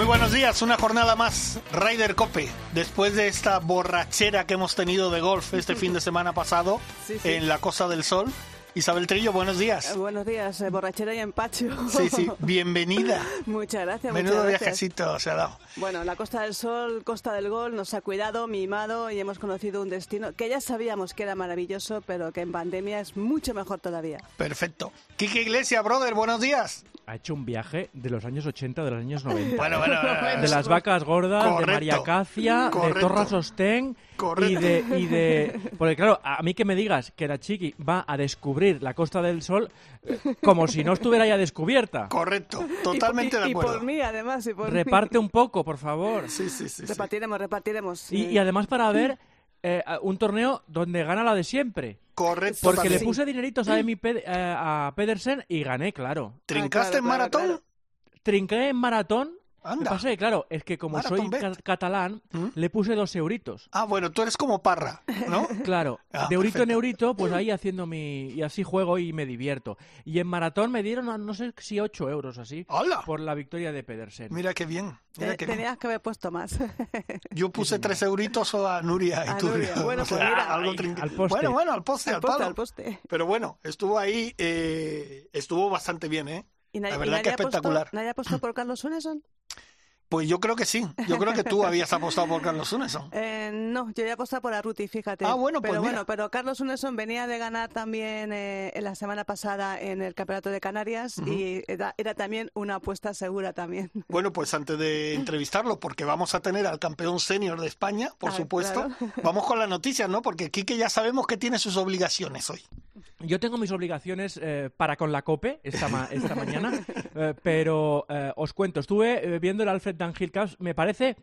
Muy buenos días, una jornada más, Ryder Cope. Después de esta borrachera que hemos tenido de golf este fin de semana pasado Sí, sí. en la Costa del Sol. Isabel Trillo, buenos días. Eh, Buenos días, eh, borrachera y empacho. Sí, sí, bienvenida. muchas gracias. Menudo muchas gracias. viajecito se ha dado. Bueno, la Costa del Sol, Costa del Gol, nos ha cuidado, mimado y hemos conocido un destino que ya sabíamos que era maravilloso, pero que en pandemia es mucho mejor todavía. Perfecto. Quique Iglesia, brother, buenos días. Ha hecho un viaje de los años 80, de los años 90. Bueno, bueno, bueno. de las vacas gordas, Correcto. de María Cacia, de. Torra Sostén y Correcto. de, y de... Porque claro, a mí que me digas que la chiqui va a descubrir la Costa del Sol eh, como si no estuviera ya descubierta. Correcto, totalmente y, de y acuerdo. por mí, además. Y por mí. Reparte un poco, por favor. Sí, sí, sí. sí. Repartiremos, repartiremos. Y, eh. y además para ver eh, un torneo donde gana la de siempre. Correcto. Porque le puse dineritos a, Emi Ped- eh, a Pedersen y gané, claro. ¿Trincaste Ah, claro, en maratón? claro, Trinqué en maratón. Lo Anda. que pasa es que, claro, es que como Maratón soy ca- catalán, ¿Mm? le puse dos euritos. Ah, bueno, tú eres como Parra, ¿no? Claro, Ah, de eurito en eurito, pues ahí haciendo mi... Y así juego y me divierto. Y en maratón me dieron, no sé si 8 euros así, ¡Hola! por la victoria de Pedersen. Mira qué bien. Mira Te- qué bien. tenías que haber puesto más. Yo puse tres euritos a Nuria y A tú. Nuria. Bueno, pues mira, algo ahí, trinque- al poste. Bueno, bueno, al poste, al, al poste, palo. al poste. Pero bueno, estuvo ahí, eh, estuvo bastante bien, ¿eh? ¿Y nadie, La y verdad nadie que espectacular. ¿Nadie ha puesto por Carlos Uneson? Pues yo creo que sí. Yo creo que tú habías apostado por Carlos Uneson. Eh, no, yo ya apostado por Arruti, fíjate. Ah, bueno, pues pero mira. bueno, pero Carlos Uneson venía de ganar también eh, en la semana pasada en el Campeonato de Canarias y era, era también una apuesta segura también. Bueno, pues antes de entrevistarlo, porque vamos a tener al campeón senior de España, por Ah, supuesto, claro. vamos con las noticias, ¿no? Porque Quique ya sabemos que tiene sus obligaciones hoy. Yo tengo mis obligaciones eh, para con la COPE esta, ma- esta mañana, eh, pero eh, os cuento, estuve eh, viendo el Alfred Me parece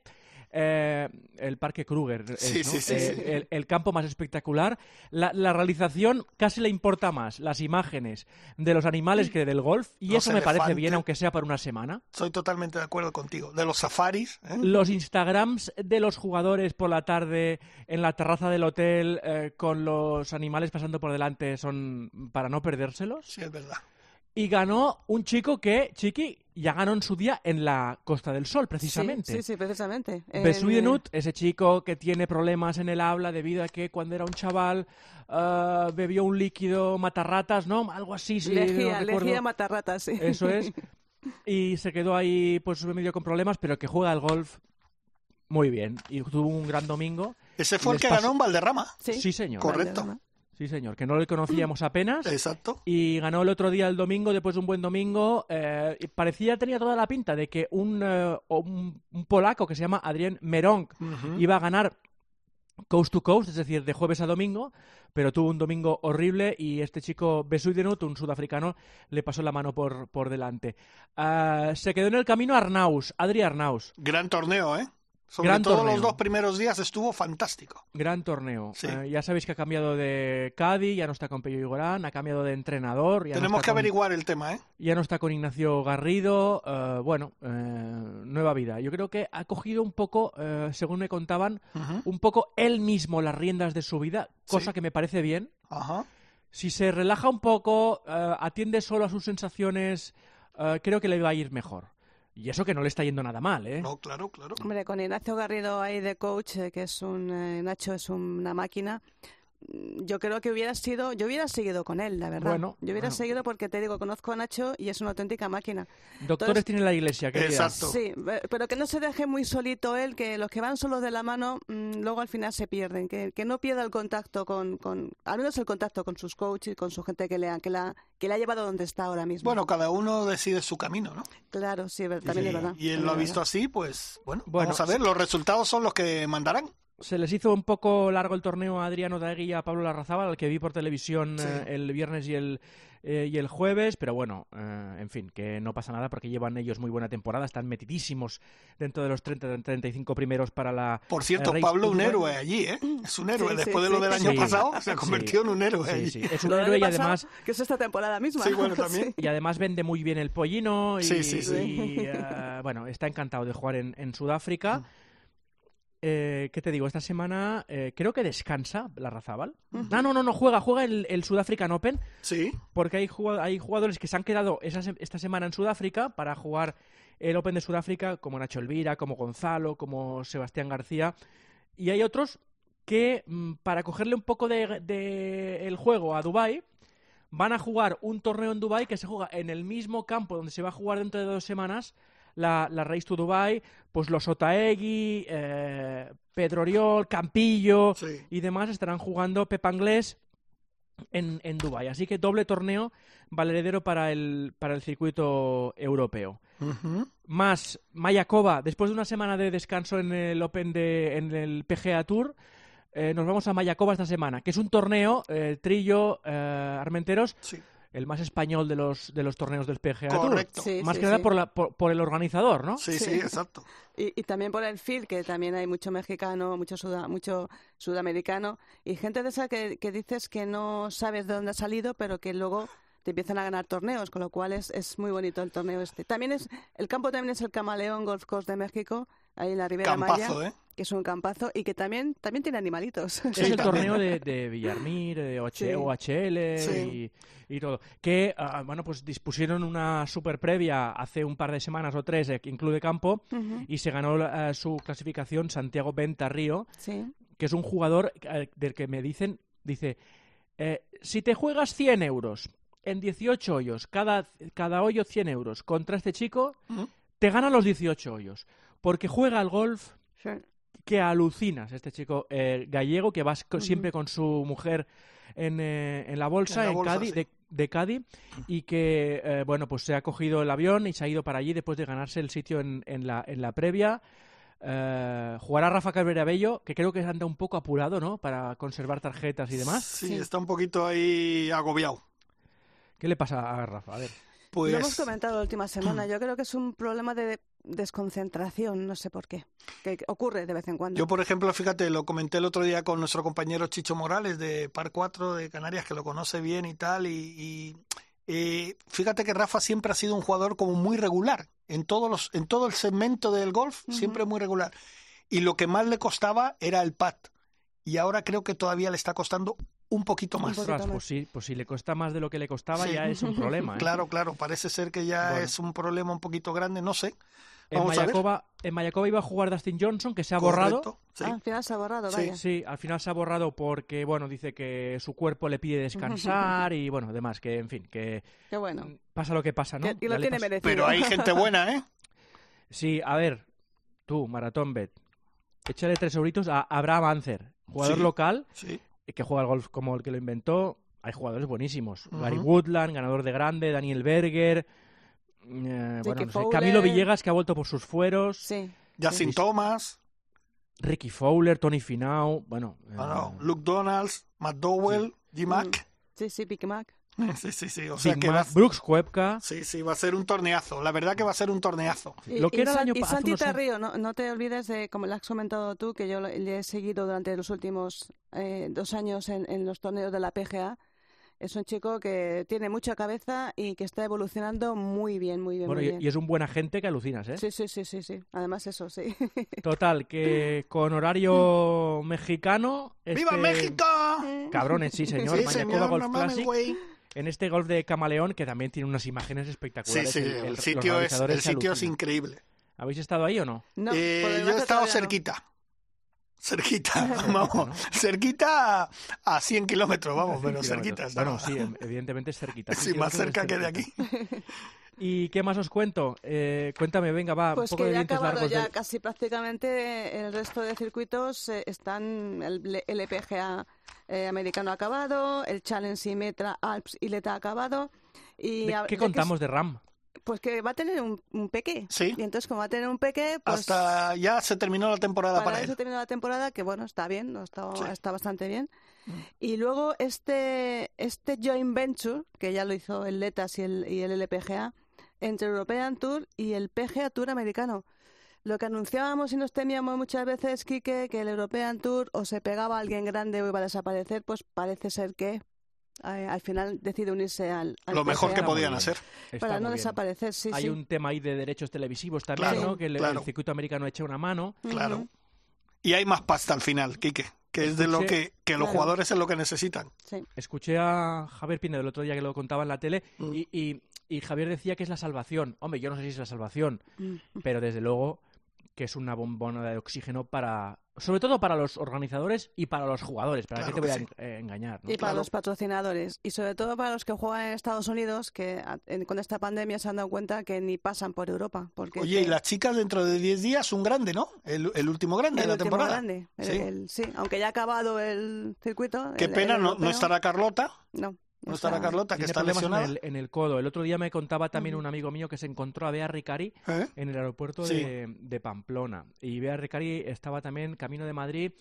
eh, el Parque Kruger, es, Sí, ¿no? sí, sí, Eh, sí. El, el campo más espectacular. La, la realización casi le importa más las imágenes de los animales que del golf, y Los eso me parece bien, aunque sea por una semana. Soy totalmente de acuerdo contigo. De los safaris, ¿eh? Los Instagrams de los jugadores por la tarde en la terraza del hotel eh, con los animales pasando por delante son para no perdérselos. Sí, es verdad. Y ganó un chico que, Chiqui, ya ganó en su día en la Costa del Sol, precisamente. Sí, sí, sí, precisamente. En, Besuidenut, ese chico que tiene problemas en el habla debido a que cuando era un chaval ah, bebió un líquido matarratas, ¿no? Algo así, sí, lejía, no lejía matarratas, sí. Eso es. Y se quedó ahí, pues medio con problemas, pero que juega al golf muy bien. Y tuvo un gran domingo. Ese fue el que pasó- ganó en Valderrama. Sí, Sí, señor. Correcto. Valderrama. Sí, señor. Que no le conocíamos apenas. Exacto. Y ganó el otro día el domingo, después de un buen domingo. eh, parecía, tenía toda la pinta de que un, eh, un, un polaco que se llama Adrián Merong Ujú. iba a ganar coast to coast, es decir, de jueves a domingo, pero tuvo un domingo horrible y este chico Besuidenut, un sudafricano, le pasó la mano por, por delante. Ah, se quedó en el camino Arnaus, Adri Arnaus. Gran torneo, ¿eh? Sobre Gran todo torneo. los dos primeros días estuvo fantástico. Gran torneo. Sí. Eh, ya sabéis que ha cambiado de Cádiz, ya no está con Pello Igorán, ha cambiado de entrenador. Ya Tenemos que con- averiguar el tema, ¿eh? Ya no está con Ignacio Garrido. eh, bueno, eh, nueva vida. Yo creo que ha cogido un poco, según me contaban, un poco él mismo las riendas de su vida, cosa Sí. que me parece bien. Ajá. Si se relaja un poco, atiende solo a sus sensaciones, creo que le va a ir mejor. Y eso que no le está yendo nada mal, ¿eh? No, claro, claro. Hombre, con Ignacio Garrido ahí de coach, eh, que es un eh, Nacho es una máquina. Mm, Yo creo que hubiera sido, yo hubiera seguido con él, la verdad. Bueno, yo hubiera bueno. seguido porque te digo, conozco a Nacho y es una auténtica máquina. Doctores entonces- tiene la iglesia, querida. Exacto. Sí, pero que no se deje muy solito él, que los que van solos de la mano mm, luego al final se pierden, que, que no pierda el contacto con, con, al menos el contacto con sus coaches, con su gente que le ha, que la, que le ha llevado donde está ahora mismo. Bueno, cada uno decide su camino, ¿no? claro, sí, también es verdad. y él lo ha visto así, pues bueno, Bueno, vamos a ver, los resultados son los que mandarán. Se les hizo un poco largo el torneo a Adriano Daegui y a Pablo Larrazábal, al que vi por televisión Sí. eh, el viernes y el, eh, y el jueves, pero bueno, eh, en fin, que no pasa nada porque llevan ellos muy buena temporada, están metidísimos dentro de los 30-35 primeros para la... Por cierto, eh, Race Pablo un héroe allí, ¿eh? Es un héroe. Sí, sí, Después de lo sí. del año Sí, pasado, se ha sí. convertido en un héroe Sí, allí. sí, es un Lo héroe y además... Que es esta temporada misma. Sí, bueno, también. Y además vende muy bien el pollino y, Sí, sí, sí. y, eh, bueno, está encantado de jugar en, en Sudáfrica. Eh, ¿Qué te digo? Esta semana eh, creo que descansa la Razábal. Ah, no, no, no, juega, juega el, el Sudafrican Open Sí, porque hay, jugado- hay jugadores que se han quedado esta semana en Sudáfrica para jugar el Open de Sudáfrica, como Nacho Elvira, como Gonzalo, como Sebastián García. Y hay otros que, mm, para cogerle un poco de, de el juego a Dubai van a jugar un torneo en Dubai que se juega en el mismo campo donde se va a jugar dentro de dos semanas la, la Race to Dubai, pues los Otaegui, eh, Pedro Oriol, Campillo sí. y demás estarán jugando Pepa Anglés en, en Dubái. Así que doble torneo valedero para el, para el circuito europeo. Más Mayakova, después de una semana de descanso en el Open de, en el PGA Tour, eh, nos vamos a Mayakova esta semana, que es un torneo, eh, trillo eh, Armenteros, Sí, el más español de los, de los torneos del PGA Tour. correcto. Sí, Más sí, que nada sí. por, la- por, por el organizador, ¿no? Sí, sí, Sí. exacto. Y, y también por el feel, que también hay mucho mexicano, mucho, suda- mucho sudamericano, y gente de esa que, que dices que no sabes de dónde ha salido, pero que luego te empiezan a ganar torneos, con lo cual es, es muy bonito el torneo este. También es, el campo también es el Camaleón Golf Course de México, ahí en la Ribera Campazo, Maya, ¿eh? que es un campazo y que también, también tiene animalitos. Es Sí, el también. torneo de, de Villarmir, de OH, Sí. OHL Sí. y, y todo. Que, ah, bueno, pues dispusieron una super previa hace un par de semanas o tres, eh, que incluye campo, y se ganó eh, su clasificación Santiago Benta Río, Sí. que es un jugador eh, del que me dicen, dice, eh, si te juegas 100 euros en 18 hoyos, cada, cada hoyo 100 euros, contra este chico, te gana los 18 hoyos, porque juega al golf Sí. que alucinas este chico eh, gallego que va siempre con su mujer en, eh, en la bolsa, En la en, bolsa, Cádiz, sí. de, de Cádiz, y que, eh, bueno, pues se ha cogido el avión y se ha ido para allí después de ganarse el sitio en, en la, en la previa. Eh, jugará Rafa Cabrera Bello, que creo que anda un poco apurado, ¿no? Para conservar tarjetas y demás. Sí, Sí. está un poquito ahí agobiado. ¿Qué le pasa a Rafa? A ver. Pues Lo hemos comentado la última semana. Yo creo que es un problema de desconcentración, no sé por qué, que ocurre de vez en cuando. Yo, por ejemplo, fíjate, lo comenté el otro día con nuestro compañero Chicho Morales de Par 4 de Canarias, que lo conoce bien y tal, y, y, eh, fíjate que Rafa siempre ha sido un jugador como muy regular en todos los, en todo el segmento del golf, siempre muy regular. Y lo que más le costaba era el pad. Y ahora creo que todavía le está costando un poquito más. poquito Ostras, más. pues sí, pues si le cuesta más de lo que le costaba Sí. ya es un problema. ¿eh? Claro, claro, parece ser que ya Bueno. es un problema un poquito grande, no sé. En Vamos a ver. Mayakova, en Mayakova iba a jugar Dustin Johnson, que se ha borrado. Sí. Ah, al final se ha borrado, Sí. vaya. Sí, al final se ha borrado porque, bueno, dice que su cuerpo le pide descansar y, bueno, demás, que, en fin, que Qué bueno. pasa lo que pasa, ¿no? Que- y lo tiene merecido. Pero hay gente buena, ¿eh? Sí, a ver, tú, Maratón Bet, échale tres euritos a Abraham Ancer, jugador Sí. local Sí. Que juega al golf como el que lo inventó. Hay jugadores buenísimos. Ujú. Gary Woodland, ganador de grande, Daniel Berger, eh, bueno, no sé. Camilo Villegas, que ha vuelto por sus fueros, Sí. Justin Sí. Thomas, Ricky Fowler, Tony Finau, bueno... eh, ah, no, Luke Donalds, Matt Dowell, G-Mac. Sí, sí, Big Mac. Sí, sí, sí. O sea Big que va, Brooks Koepka... sí, sí, va a ser un torneazo. La verdad que va a ser un torneazo. Y, Lo que y era el año y pa- hace Santi. Tarrío, no, no te olvides de, como lo has comentado tú, que yo le he seguido durante los últimos eh, dos años en, en los torneos de la PGA. Es un chico que tiene mucha cabeza y que está evolucionando muy bien, muy bien, Bueno, muy y, bien. y es un buen agente que alucinas, ¿eh? Sí, sí, sí, sí, sí. Además eso, sí. Total, que con horario mexicano... ¡Viva este- México! Cabrones, sí, señor. Sí, señor, Golf no mames, Classic. güey. En este golf de Camaleón, que también tiene unas imágenes Sí, espectaculares. sí, el- el, el- sitio, es, el sitio es increíble. ¿Habéis estado ahí o no? No, Eh, yo he estado todavía no. cerquita. Cerquita, vamos. Cerquita a, a 100 kilómetros, vamos, pero cerquita. Bueno, estaba. sí, em- evidentemente es cerquita. Sí, más cerca que de aquí. ¿Y qué más os cuento? Eh, cuéntame, venga, va, Pues un poco que de ya ha acabado ya del- casi prácticamente el resto de circuitos eh, están el LPGA eh, americano ha acabado, el Challenge Symetra Alps y Leta ha acabado y ¿De ¿Qué que contamos de RAM? Pues que va a tener un, un peque. Sí. Y entonces, como va a tener un peque, pues. Hasta ya se terminó la temporada para, para él. eso terminó la temporada, que bueno, está bien, no está, Sí. está bastante bien. Y luego este, este joint venture, que ya lo hizo el LETAS y el, y el LPGA, entre European Tour y el PGA Tour americano. Lo que anunciábamos y nos temíamos muchas veces, Quique, que el European Tour o se pegaba a alguien grande o iba a desaparecer, pues parece ser que eh, al final decide unirse al, al Lo mejor que podían hacer. Está para no bien. desaparecer, sí, Hay sí. un tema ahí de derechos televisivos también, Claro, ¿no? Que el, circuito americano echa una mano. Claro. Y hay más pasta al final, Quique, que es de lo que, que los Claro. jugadores es lo que necesitan. sí. Escuché a Javier Pinedo el otro día que lo contaba en la tele Mm. y, y- y Javier decía que es la salvación. Hombre, yo no sé si es la salvación, Mm. pero desde luego que es una bombona de oxígeno para, sobre todo para los organizadores y para los jugadores. ¿Para Claro qué te voy que a eh, engañar? ¿no? Y para Claro. los patrocinadores. Y sobre todo para los que juegan en Estados Unidos, que con esta pandemia se han dado cuenta que ni pasan por Europa. Porque Oye, y que- las chicas dentro de 10 días, un grande, ¿no? El, el último grande el de la último temporada. grande, el- Sí. el- sí, aunque ya ha acabado el circuito. Qué el- pena, el no, no estará Carlota. No, No estará Carlota, que Tiene está lesionada. en el, en el codo. El otro día me contaba también un amigo mío que se encontró a Bea Ricari ¿Eh? en el aeropuerto Sí. de, de Pamplona. Y Bea Ricari estaba también camino de Madrid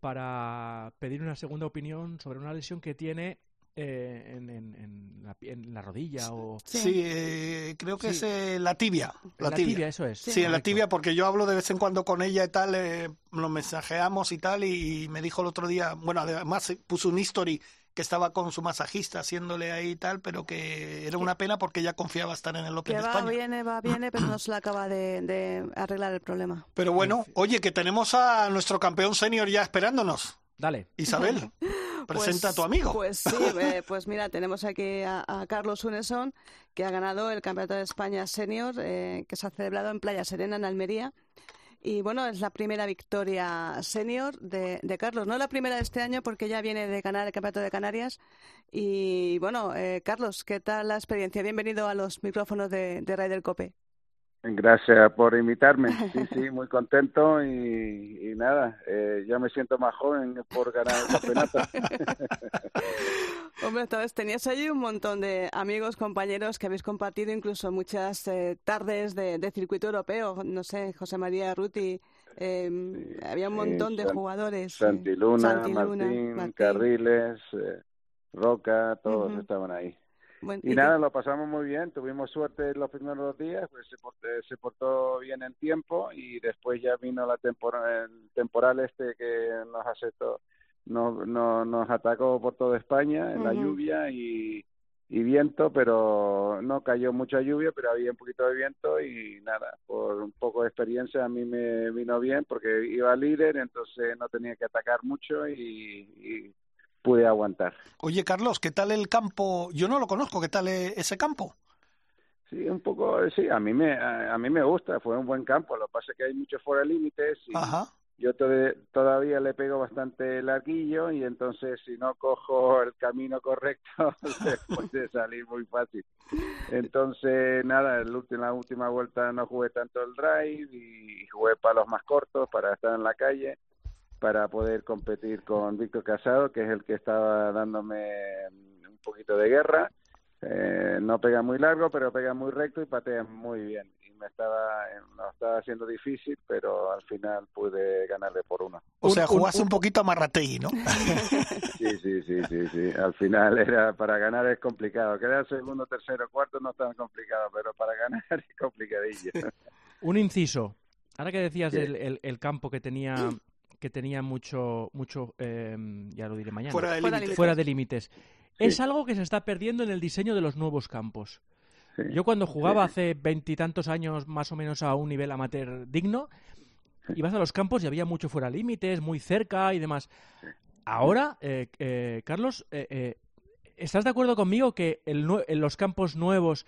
para pedir una segunda opinión sobre una lesión que tiene eh, en, en- en la, en la rodilla o Sí. Eh, creo que Sí. es eh, la tibia. La, en tibia. eso es. Sí, en la tibia, porque yo hablo de vez en cuando con ella y tal, eh, nos mensajeamos y tal, y, y me dijo el otro día, bueno, además eh, puso un history que estaba con su masajista haciéndole ahí y tal, pero que era una pena porque ya confiaba estar en el Open Que de va, España. viene, va, viene, pero no se le acaba de, de arreglar el problema. Pero bueno, oye, que tenemos a nuestro campeón senior ya esperándonos. Dale. Isabel, presenta Pues- a tu amigo. Pues sí, eh, pues mira, tenemos aquí a, a Carlos Uneson, que ha ganado el Campeonato de España Senior, eh, que se ha celebrado en Playa Serena, en Almería. Y bueno, es la primera victoria senior de, Carlos. No la primera de este año, porque ya viene de ganar el Campeonato de Canarias. Y bueno, eh, Carlos, ¿qué tal la experiencia? Bienvenido a los micrófonos de, de Raider Cope. Gracias por invitarme. Sí, sí, muy contento y, y nada, eh, ya me siento más joven por ganar el campeonato. Hombre, vez tenías allí un montón de amigos, compañeros que habéis compartido incluso muchas eh, tardes de, de circuito europeo. No sé, José María Ruti, eh, había un sí, montón de San- jugadores. Santiluna, Santiluna, Martín, Martín. Carriles, eh, Roca, todos estaban ahí. Bueno, Y nada, lo pasamos muy bien, tuvimos suerte los primeros dos días, pues se portó, se portó bien en tiempo y después ya vino la tempora- el temporal este que nos aceptó, nos, nos, nos atacó por toda España en la lluvia y, y viento, pero no cayó mucha lluvia, pero había un poquito de viento y nada, por un poco de experiencia a mí me vino bien porque iba líder, entonces no tenía que atacar mucho y, y pude aguantar. Oye, Carlos, ¿qué tal el campo? Yo no lo conozco, ¿qué tal eh, ese campo? Sí, un poco, sí, a mí me a, a mí me gusta, fue un buen campo, lo que pasa es que hay muchos fuera de límites y Ajá. yo tode- todavía le pego bastante larguillo y entonces si no cojo el camino correcto se puede salir muy fácil. Entonces, nada, ulti- la última vuelta no jugué tanto el drive y jugué palos más cortos para estar en la calle para poder competir con Víctor Casado, que es el que estaba dándome un poquito de guerra. Eh, no pega muy largo, pero pega muy recto y patea muy bien. Y me estaba, no estaba haciendo difícil, pero al final pude ganarle por uno. O sea, un- jugaste un, poquito a Marrategui, ¿no? Sí, sí, sí, sí, sí. Al final era para ganar es complicado. Quedar segundo, tercero, cuarto no es tan complicado, pero para ganar es complicadillo. Un inciso. Ahora que decías el- el campo que tenía que tenía mucho mucho eh, ya lo diré mañana Fuera de Fuera de límite. fuera de límites. Sí. Es algo que se está perdiendo en el diseño de los nuevos campos. Sí. Yo cuando jugaba hace veintitantos años más o menos a un nivel amateur digno, ibas a los campos y había mucho fuera de límites, muy cerca y demás. Ahora, eh, eh, Carlos, eh, eh, ¿estás de acuerdo conmigo que el en los campos nuevos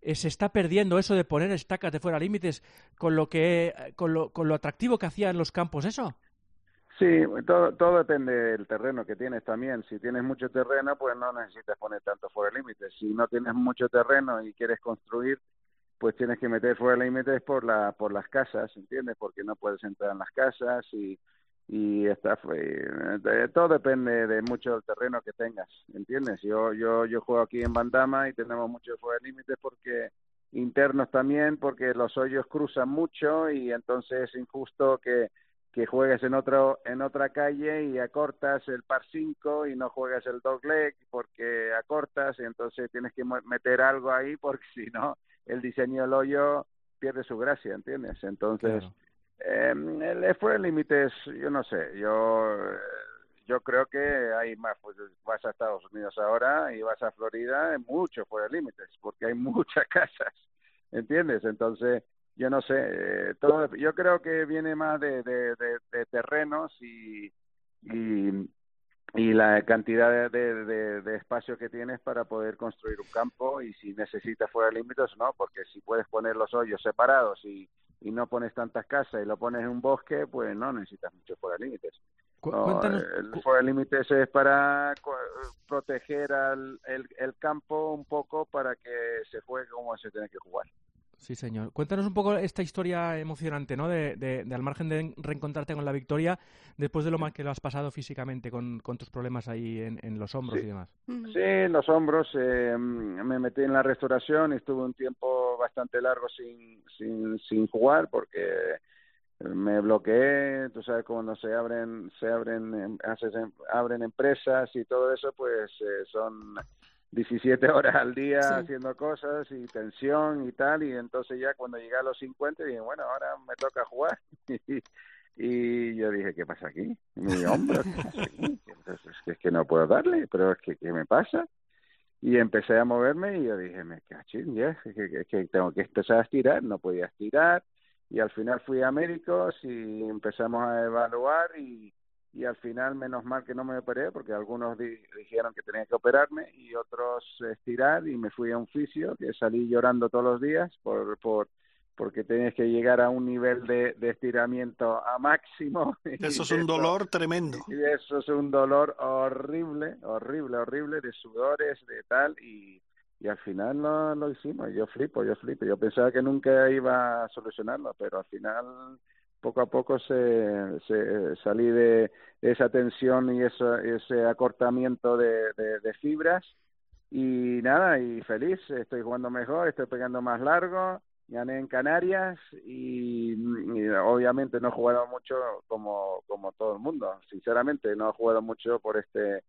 eh, se está perdiendo eso de poner estacas de fuera de límites con lo que con lo, con lo atractivo que hacían los campos eso? Sí, todo, todo depende del terreno que tienes también. Si tienes mucho terreno, pues no necesitas poner tanto fuera de límites. Si no tienes mucho terreno y quieres construir, pues tienes que meter fuera de límites por la por las casas, ¿entiendes? Porque no puedes entrar en las casas y y está eh, todo depende de mucho del terreno que tengas, ¿entiendes? Yo yo yo juego aquí en Bandama y tenemos mucho fuera de límites porque internos también porque los hoyos cruzan mucho y entonces es injusto que que juegues en otro en otra calle y acortas el par 5 y no juegas el dog leg porque acortas y entonces tienes que meter algo ahí porque si no el diseño del hoyo pierde su gracia, ¿entiendes? Entonces, eh, el fue límites, yo no sé, yo yo creo que hay más, pues vas a Estados Unidos ahora y vas a Florida, mucho fuera de límites, porque hay muchas casas, ¿entiendes? Entonces, yo no sé, eh, todo, yo creo que viene más de, de, de, terrenos y, y, y, la cantidad de, de, espacio que tienes para poder construir un campo y si necesitas fuera de límites, no, porque si puedes poner los hoyos separados y, y no pones tantas casas y lo pones en un bosque, pues no necesitas mucho fuera de límites. el fuera de límites es para proteger al, el, el campo un poco para que se juegue como se tiene que jugar. Sí, señor. Cuéntanos un poco esta historia emocionante, ¿no? De, de, al margen de reencontrarte con la victoria, después de lo mal que lo has pasado físicamente con, con tus problemas ahí en, en los hombros y demás. Sí, en los hombros. Eh, me metí en la restauración y estuve un tiempo bastante largo sin, sin, sin jugar porque me bloqueé. Tú sabes, cuando se abren, se abren, em, haces, em, abren empresas y todo eso, pues eh, son 17 horas al día haciendo cosas y tensión y tal, y entonces ya cuando llegué a los 50 dije, bueno, ahora me toca jugar. y yo dije, ¿qué pasa aquí? Mi hombro, ¿qué pasa aquí? Entonces, es que no puedo darle, pero es que, ¿qué me pasa? Y empecé a moverme y yo dije, me cachín, ya, que, que, tengo que empezar a estirar, no podía estirar. Y al final fui a médicos y empezamos a evaluar y y al final menos mal que no me operé porque algunos dijeron que tenía que operarme y otros estirar y me fui a un fisio que salí llorando todos los días por por porque tenías que llegar a un nivel de, de estiramiento a máximo. Eso es un dolor tremendo. Y eso es un dolor horrible, horrible, horrible, de sudores, de tal, y, y al final lo, lo hicimos. Yo flipo, yo flipo. Yo pensaba que nunca iba a solucionarlo, pero al final poco a poco se, se salí de esa tensión y eso, ese acortamiento de, fibras. Y nada, y feliz, estoy jugando mejor, estoy pegando más largo, gané en Canarias y, obviamente no he jugado mucho como, como todo el mundo, sinceramente no he jugado mucho por este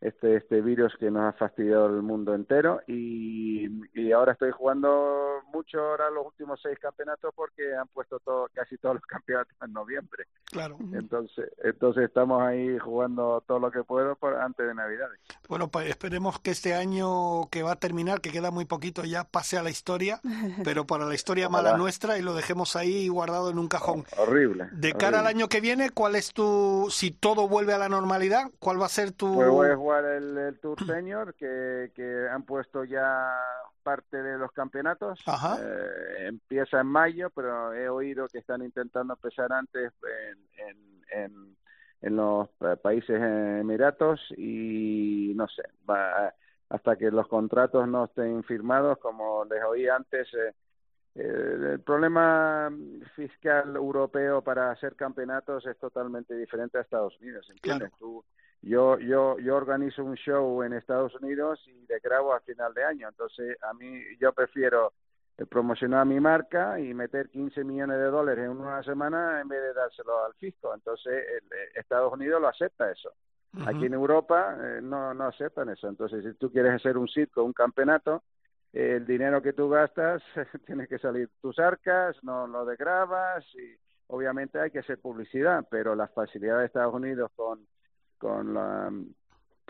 este este virus que nos ha fastidiado el mundo entero y, y ahora estoy jugando mucho ahora los últimos seis campeonatos porque han puesto todo, casi todos los campeonatos en noviembre. Claro. Entonces, entonces estamos ahí jugando todo lo que puedo por, antes de Navidades. Bueno, pues esperemos que este año que va a terminar, que queda muy poquito ya, pase a la historia, pero para la historia mala nuestra y lo dejemos ahí guardado en un cajón. Horrible. De cara al año que viene, ¿cuál es tu, si todo vuelve a la normalidad, cuál va a ser tu... Pues voy a jugar el, el Tour Senior, que, que han puesto ya parte de los campeonatos. Eh, empieza en mayo, pero he oído que están intentando empezar antes en, en, en, los países emiratos y no sé, va, hasta que los contratos no estén firmados, como les oí antes, eh, el problema fiscal europeo para hacer campeonatos es totalmente diferente a Estados Unidos, ¿entiendes? Tú, yo, yo, yo organizo un show en Estados Unidos y le grabo a final de año. Entonces, a mí, yo prefiero eh, promocionar mi marca y meter 15 millones de dólares en una semana en vez de dárselo al fisco. Entonces, eh, Estados Unidos lo acepta eso. Aquí en Europa eh, no, no aceptan eso. Entonces, si tú quieres hacer un circo, un campeonato, el dinero que tú gastas tienes que salir tus arcas, no lo degrabas y obviamente hay que hacer publicidad, pero las facilidades de Estados Unidos con con la,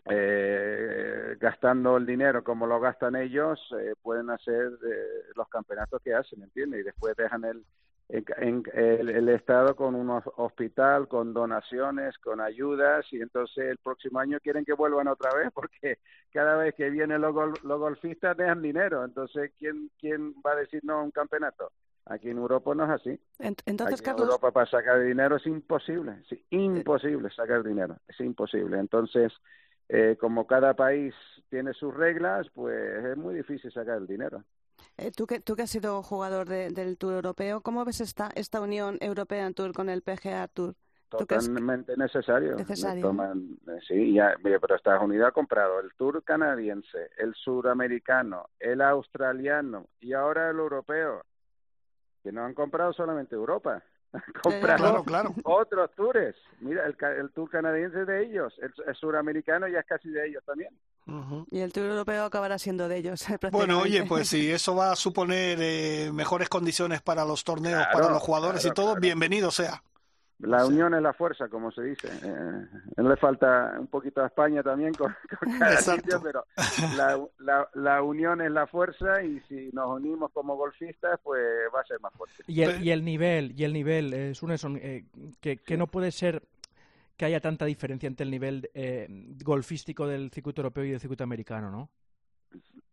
eh, gastando el dinero como lo gastan ellos, eh, pueden hacer eh, los campeonatos que hacen, ¿entiendes? Y después dejan el, en, el, el, Estado con un hospital, con donaciones, con ayudas, y entonces el próximo año quieren que vuelvan otra vez, porque cada vez que vienen los, los golfistas dejan dinero, entonces ¿quién, ¿quién va a decir no a un campeonato? Aquí en Europa no es así. Entonces, Aquí en Europa para sacar dinero es imposible, imposible sacar dinero, es imposible. Entonces, eh, como cada país tiene sus reglas, pues es muy difícil sacar el dinero. Eh, tú, que, tú que has sido jugador del Tour Europeo, ¿cómo ves esta, esta unión European Tour con el PGA Tour? totalmente necesario. Necesario. Toman, eh, sí, ya, pero Estados Unidos ha comprado el tour canadiense, el suramericano, el australiano y ahora el europeo, que no han comprado solamente Europa, han comprado Claro, claro. otros tours. Mira, el, ca- el tour canadiense es de ellos, el, el suramericano ya es casi de ellos también. Y el Tour Europeo acabará siendo de ellos. Bueno, oye, pues si eso va a suponer eh, mejores condiciones para los torneos, Claro, para los jugadores y todo, claro. bienvenido sea. La Sí. unión es la fuerza, como se dice. Eh, le falta un poquito a España también con, con cada sitio, pero la, la, la unión es la fuerza y si nos unimos como golfistas, pues va a ser más fuerte. Y el, y el nivel, y el nivel, eh, Suneson, eh, que, que no puede ser que haya tanta diferencia entre el nivel eh, golfístico del circuito europeo y del circuito americano, ¿no?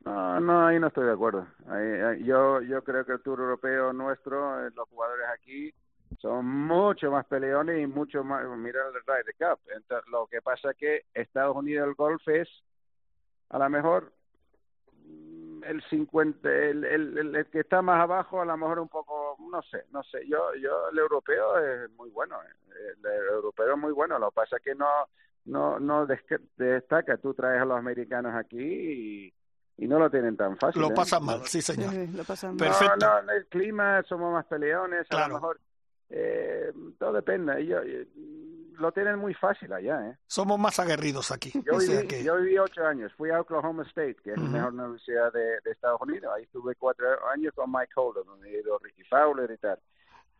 No, no, ahí no estoy de acuerdo. Ahí- ahí- yo, yo creo que el Tour Europeo nuestro, eh, los jugadores aquí son mucho más peleones y mucho más. Mira el Ryder Cup. Entonces, lo que pasa es que Estados Unidos el golf es a lo mejor mm, el 50, el, el, el- el que está más abajo, a lo mejor un poco, no sé, no sé. Yo, yo el europeo es muy bueno. eh. El europeo es muy bueno. Lo que pasa es que no, no, no destaca. Tú traes a los americanos aquí y, y no lo tienen tan fácil. Lo ¿eh? pasan No mal, sí señor. Sí, lo pasan mal. Perfecto. no, no, el clima, somos más peleones, a lo mejor eh, todo depende. Ellos, eh, lo tienen muy fácil allá, ¿eh? Somos más aguerridos aquí. Yo o sea viví, que- yo viví ocho años, fui a Oklahoma State, que es Ujú. la mejor universidad de, de Estados Unidos. Ahí estuve cuatro años con Mike Holden, donde he ido Ricky Fowler y tal.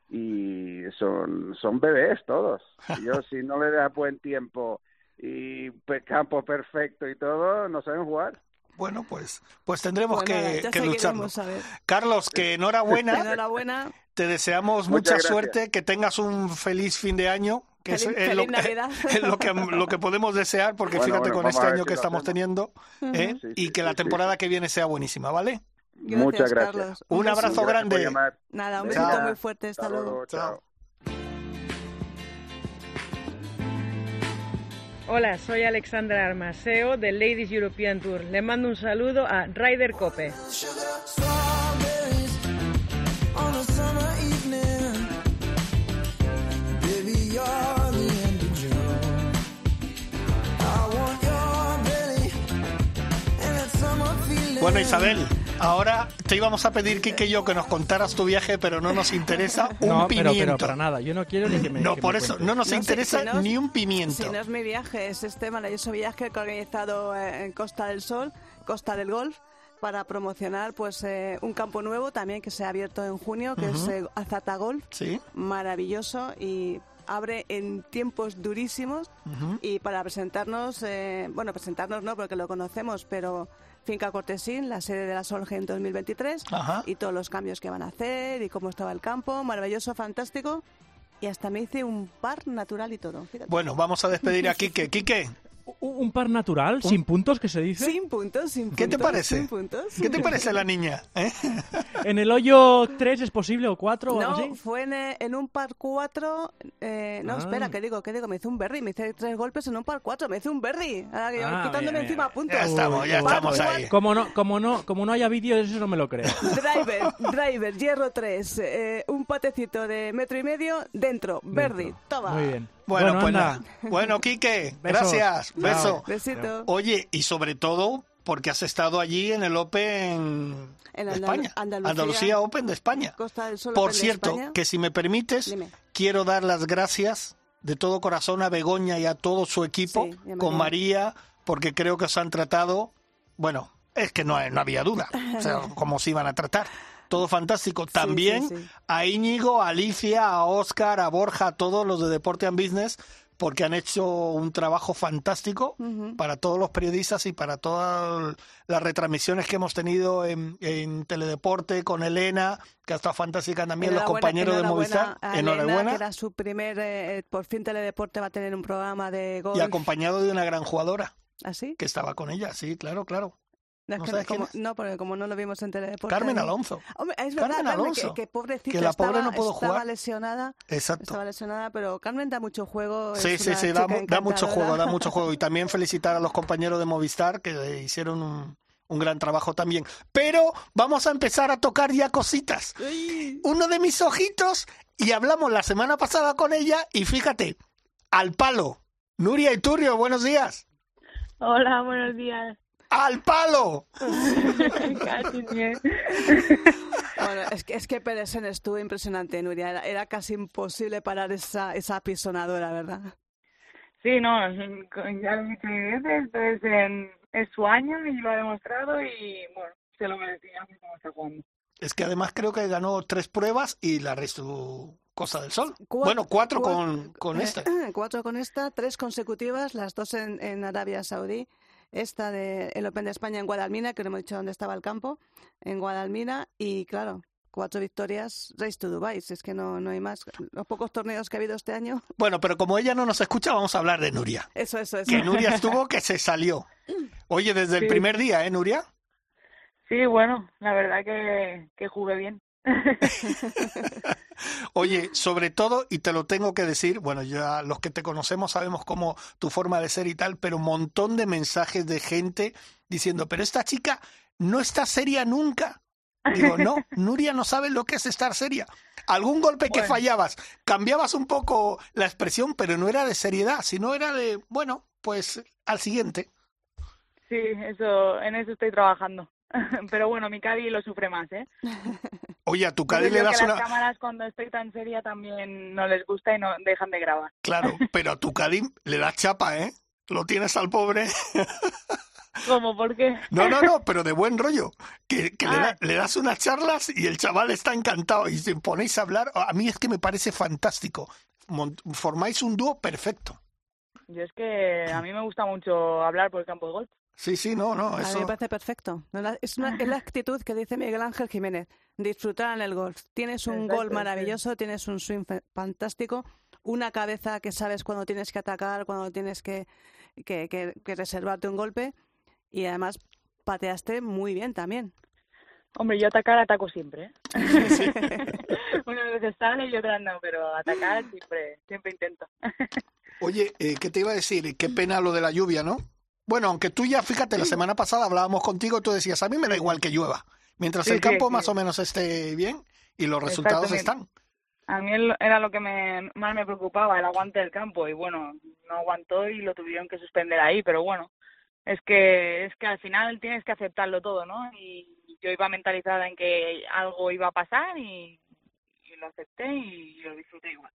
Y son, son bebés todos. Yo, si no le das buen tiempo y campo perfecto y todo, no saben jugar. Bueno, pues, pues tendremos nada, que, que. Carlos, que enhorabuena, Enhorabuena. Te deseamos Muchas mucha gracias. suerte, que tengas un feliz fin de año, que Feliz- es, es lo, feliz Navidad. es lo que lo que podemos desear, porque Bueno, fíjate bueno, con este año si que estamos hacemos. teniendo, ¿eh? Sí, y sí, que la sí, temporada que viene sea buenísima, ¿vale? Muchas gracias. Carlos. Un abrazo Gracias grande. Nada, un besito muy fuerte. Hasta, Hasta luego. luego, chao. Hola, soy Alexandra Armaseo del Ladies European Tour. Le mando un saludo a Ryder Cope. Bueno, Isabel, ahora te íbamos a pedir, Kike y yo, que nos contaras tu viaje, pero no nos interesa un no, pero, pimiento. pero para nada. Yo no quiero ni que me. no, que por me eso, no nos No interesa si no- ni un pimiento. Si no es mi viaje, es este maravilloso viaje que he organizado eh, en Costa del Sol, Costa del Golf, para promocionar pues eh, un campo nuevo también que se ha abierto en junio, que es eh, Azata Golf. Sí. Maravilloso y abre en tiempos durísimos y para presentarnos, eh, bueno, presentarnos no porque lo conocemos, pero Finca Cortesín, la sede de la Solge en 2023 Ajá. y todos los cambios que van a hacer y cómo estaba el campo, maravilloso, fantástico y hasta me hice un par natural y todo. fíjate. Bueno, vamos a despedir a Kike. Kike, ¿Un, un par natural, sin puntos, que se dice? Sin puntos, sin puntos. ¿qué te parece? Sin puntos. ¿Qué te parece la niña? eh? ¿En el hoyo 3 es posible o 4 o algo No, así? fue en, en un par 4. Eh, no, Ah. espera, ¿qué digo? ¿Qué digo? Me hice un berry. Me hice tres golpes en un par 4. Me hice un berry. Ahora que yo Ah, quitándome bien, encima bien. puntos. Ya estamos, ya Uy, estamos ahí. Como no, como no, como no haya vídeo, eso no me lo creo. Driver, driver, hierro 3, eh, un patecito de metro y medio, dentro, verde, toma. Muy bien. Bueno, pues anda. nada. Bueno, Quique, Besos. gracias. Chao. Beso. Besito. Oye, y sobre todo porque has estado allí en el Open En de Andal- España. Andalucía. Open de España. Costa del Sol Por Open de cierto, España. que si me permites, Dime. quiero dar las gracias de todo corazón a Begoña y a todo su equipo, Sí, con María. María, porque creo que os han tratado, bueno, es que no, no había duda, o sea, cómo se iban a tratar. Todo fantástico. También sí, sí. a Íñigo, a Alicia, a Óscar, a Borja, a todos los de Deporte and Business, porque han hecho un trabajo fantástico para todos los periodistas y para todas las retransmisiones que hemos tenido en, en Teledeporte con Elena, que ha estado fantástica también, los compañeros de Movistar. Elena, Enhorabuena. que era su primer, eh, por fin Teledeporte va a tener un programa de golf. Y acompañado de una gran jugadora ¿Así? que estaba con ella, sí, claro, claro. No, ¿No sabes como- no, porque como no lo vimos en Teledeporte. Carmen Alonso. Hombre, es verdad, Carmen Carmen, Alonso. que, que pobrecita Que la pobre estaba, no pudo estaba jugar. lesionada. Exacto. Estaba lesionada, pero Carmen da mucho juego. Sí, sí, sí, da, da mucho juego, da mucho juego. Y también felicitar a los compañeros de Movistar que hicieron un, un gran trabajo también. Pero vamos a empezar a tocar ya cositas. Uno de mis ojitos, y hablamos la semana pasada con ella, y fíjate, al palo. Nuria Iturrio, buenos días. Hola, buenos días. ¡Al palo! Casi bien. Bueno, es que, es que Pedersen estuvo impresionante, Nuria. Era, era casi imposible parar esa, esa apisonadora, ¿verdad? Sí, no, ya lo he dicho mil veces, Pedersen es su año y lo ha demostrado y, bueno, se lo merecía como está jugando. Es que además creo que ganó tres pruebas y la resto Cosa del Sol. Bueno, cuatro cua- con, con Eh, esta. Cuatro con esta, tres consecutivas, las dos en, en Arabia Saudí. Esta de el Open de España en Guadalmina, que no hemos dicho dónde estaba el campo, en Guadalmina. Y claro, cuatro victorias, Race to Dubai. Si es que no, no hay más. Los pocos torneos que ha habido este año. Bueno, pero como ella no nos escucha, vamos a hablar de Nuria. Eso, eso, eso. Que Nuria estuvo que se salió. Oye, desde el primer día, ¿eh, Nuria? Sí, bueno, la verdad que, que jugué bien. Oye, sobre todo, y te lo tengo que decir, bueno, ya los que te conocemos sabemos cómo tu forma de ser y tal, pero un montón de mensajes de gente diciendo, pero esta chica no está seria nunca. Digo, no, Nuria no sabe lo que es estar seria. Algún golpe que fallabas, cambiabas un poco la expresión, pero no era de seriedad, sino era de, bueno, pues al siguiente. Sí, eso, en eso estoy trabajando. Pero bueno, mi Cadi lo sufre más, ¿eh? Oye, a tu Cádiz le das que una... las cámaras cuando estoy tan seria también no les gusta y no dejan de grabar. Claro, pero a tu Cádiz le das chapa, ¿eh? Lo tienes al pobre. ¿Cómo? ¿Por qué? No, no, no, pero de buen rollo. Que, que le, Ah. da- le das unas charlas y el chaval está encantado y se ponéis a hablar. A mí es que me parece fantástico. Formáis un dúo perfecto. Yo es que a mí me gusta mucho hablar por el campo de golf. Sí, sí, no, no, A mí me eso. parece perfecto. Es, una- es la actitud que dice Miguel Ángel Jiménez. Disfrutar en el golf. Tienes un Exacto, gol sí. maravilloso, tienes un swing fantástico, una cabeza que sabes cuando tienes que atacar, cuando tienes que, que, que- que reservarte un golpe y además pateaste muy bien también. Hombre, yo atacar ataco siempre, ¿eh? Unas veces sale y otras no, pero atacar siempre, siempre intento. Oye, eh, ¿qué te iba a decir? Qué pena lo de la lluvia, ¿no? Bueno, aunque tú ya, fíjate, la semana pasada hablábamos contigo, tú decías, a mí me da igual que llueva. Mientras Sí, el campo sí, más sí. o menos esté bien y los resultados están. A mí era lo que me, más me preocupaba, el aguante del campo. Y bueno, no aguantó y lo tuvieron que suspender ahí, pero bueno, es que, es que al final tienes que aceptarlo todo, ¿no? Y yo iba mentalizada en que algo iba a pasar y, y lo acepté y lo disfruté igual.